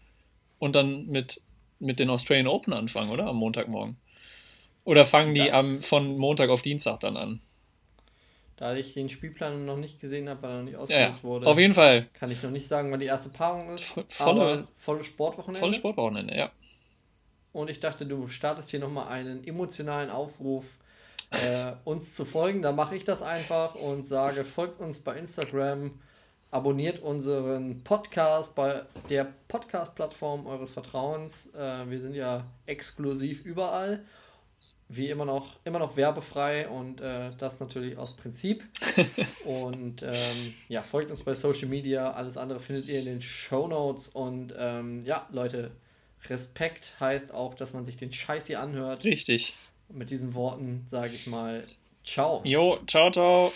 und dann mit, mit den Australian Open anfangen, oder? Am Montagmorgen. Oder fangen die am, von Montag auf Dienstag dann an? Da ich den Spielplan noch nicht gesehen habe, weil er noch nicht ausgelöst ja, wurde. Auf jeden Fall. Kann ich noch nicht sagen, wann die erste Paarung ist. Volle, volle Sportwochenende. Volle Sportwochenende, ja. Und ich dachte, du startest hier nochmal einen emotionalen Aufruf, äh, uns zu folgen. Da mache ich das einfach und sage, folgt uns bei Instagram, abonniert unseren Podcast bei der Podcast-Plattform eures Vertrauens. Äh, wir sind ja exklusiv überall wie immer noch, immer noch werbefrei und äh, das natürlich aus Prinzip. (laughs) und ähm, ja, folgt uns bei Social Media. Alles andere findet ihr in den Show Notes. Und ähm, ja, Leute, Respekt heißt auch, dass man sich den Scheiß hier anhört. Richtig. Und mit diesen Worten sage ich mal, ciao. Jo, ciao, ciao.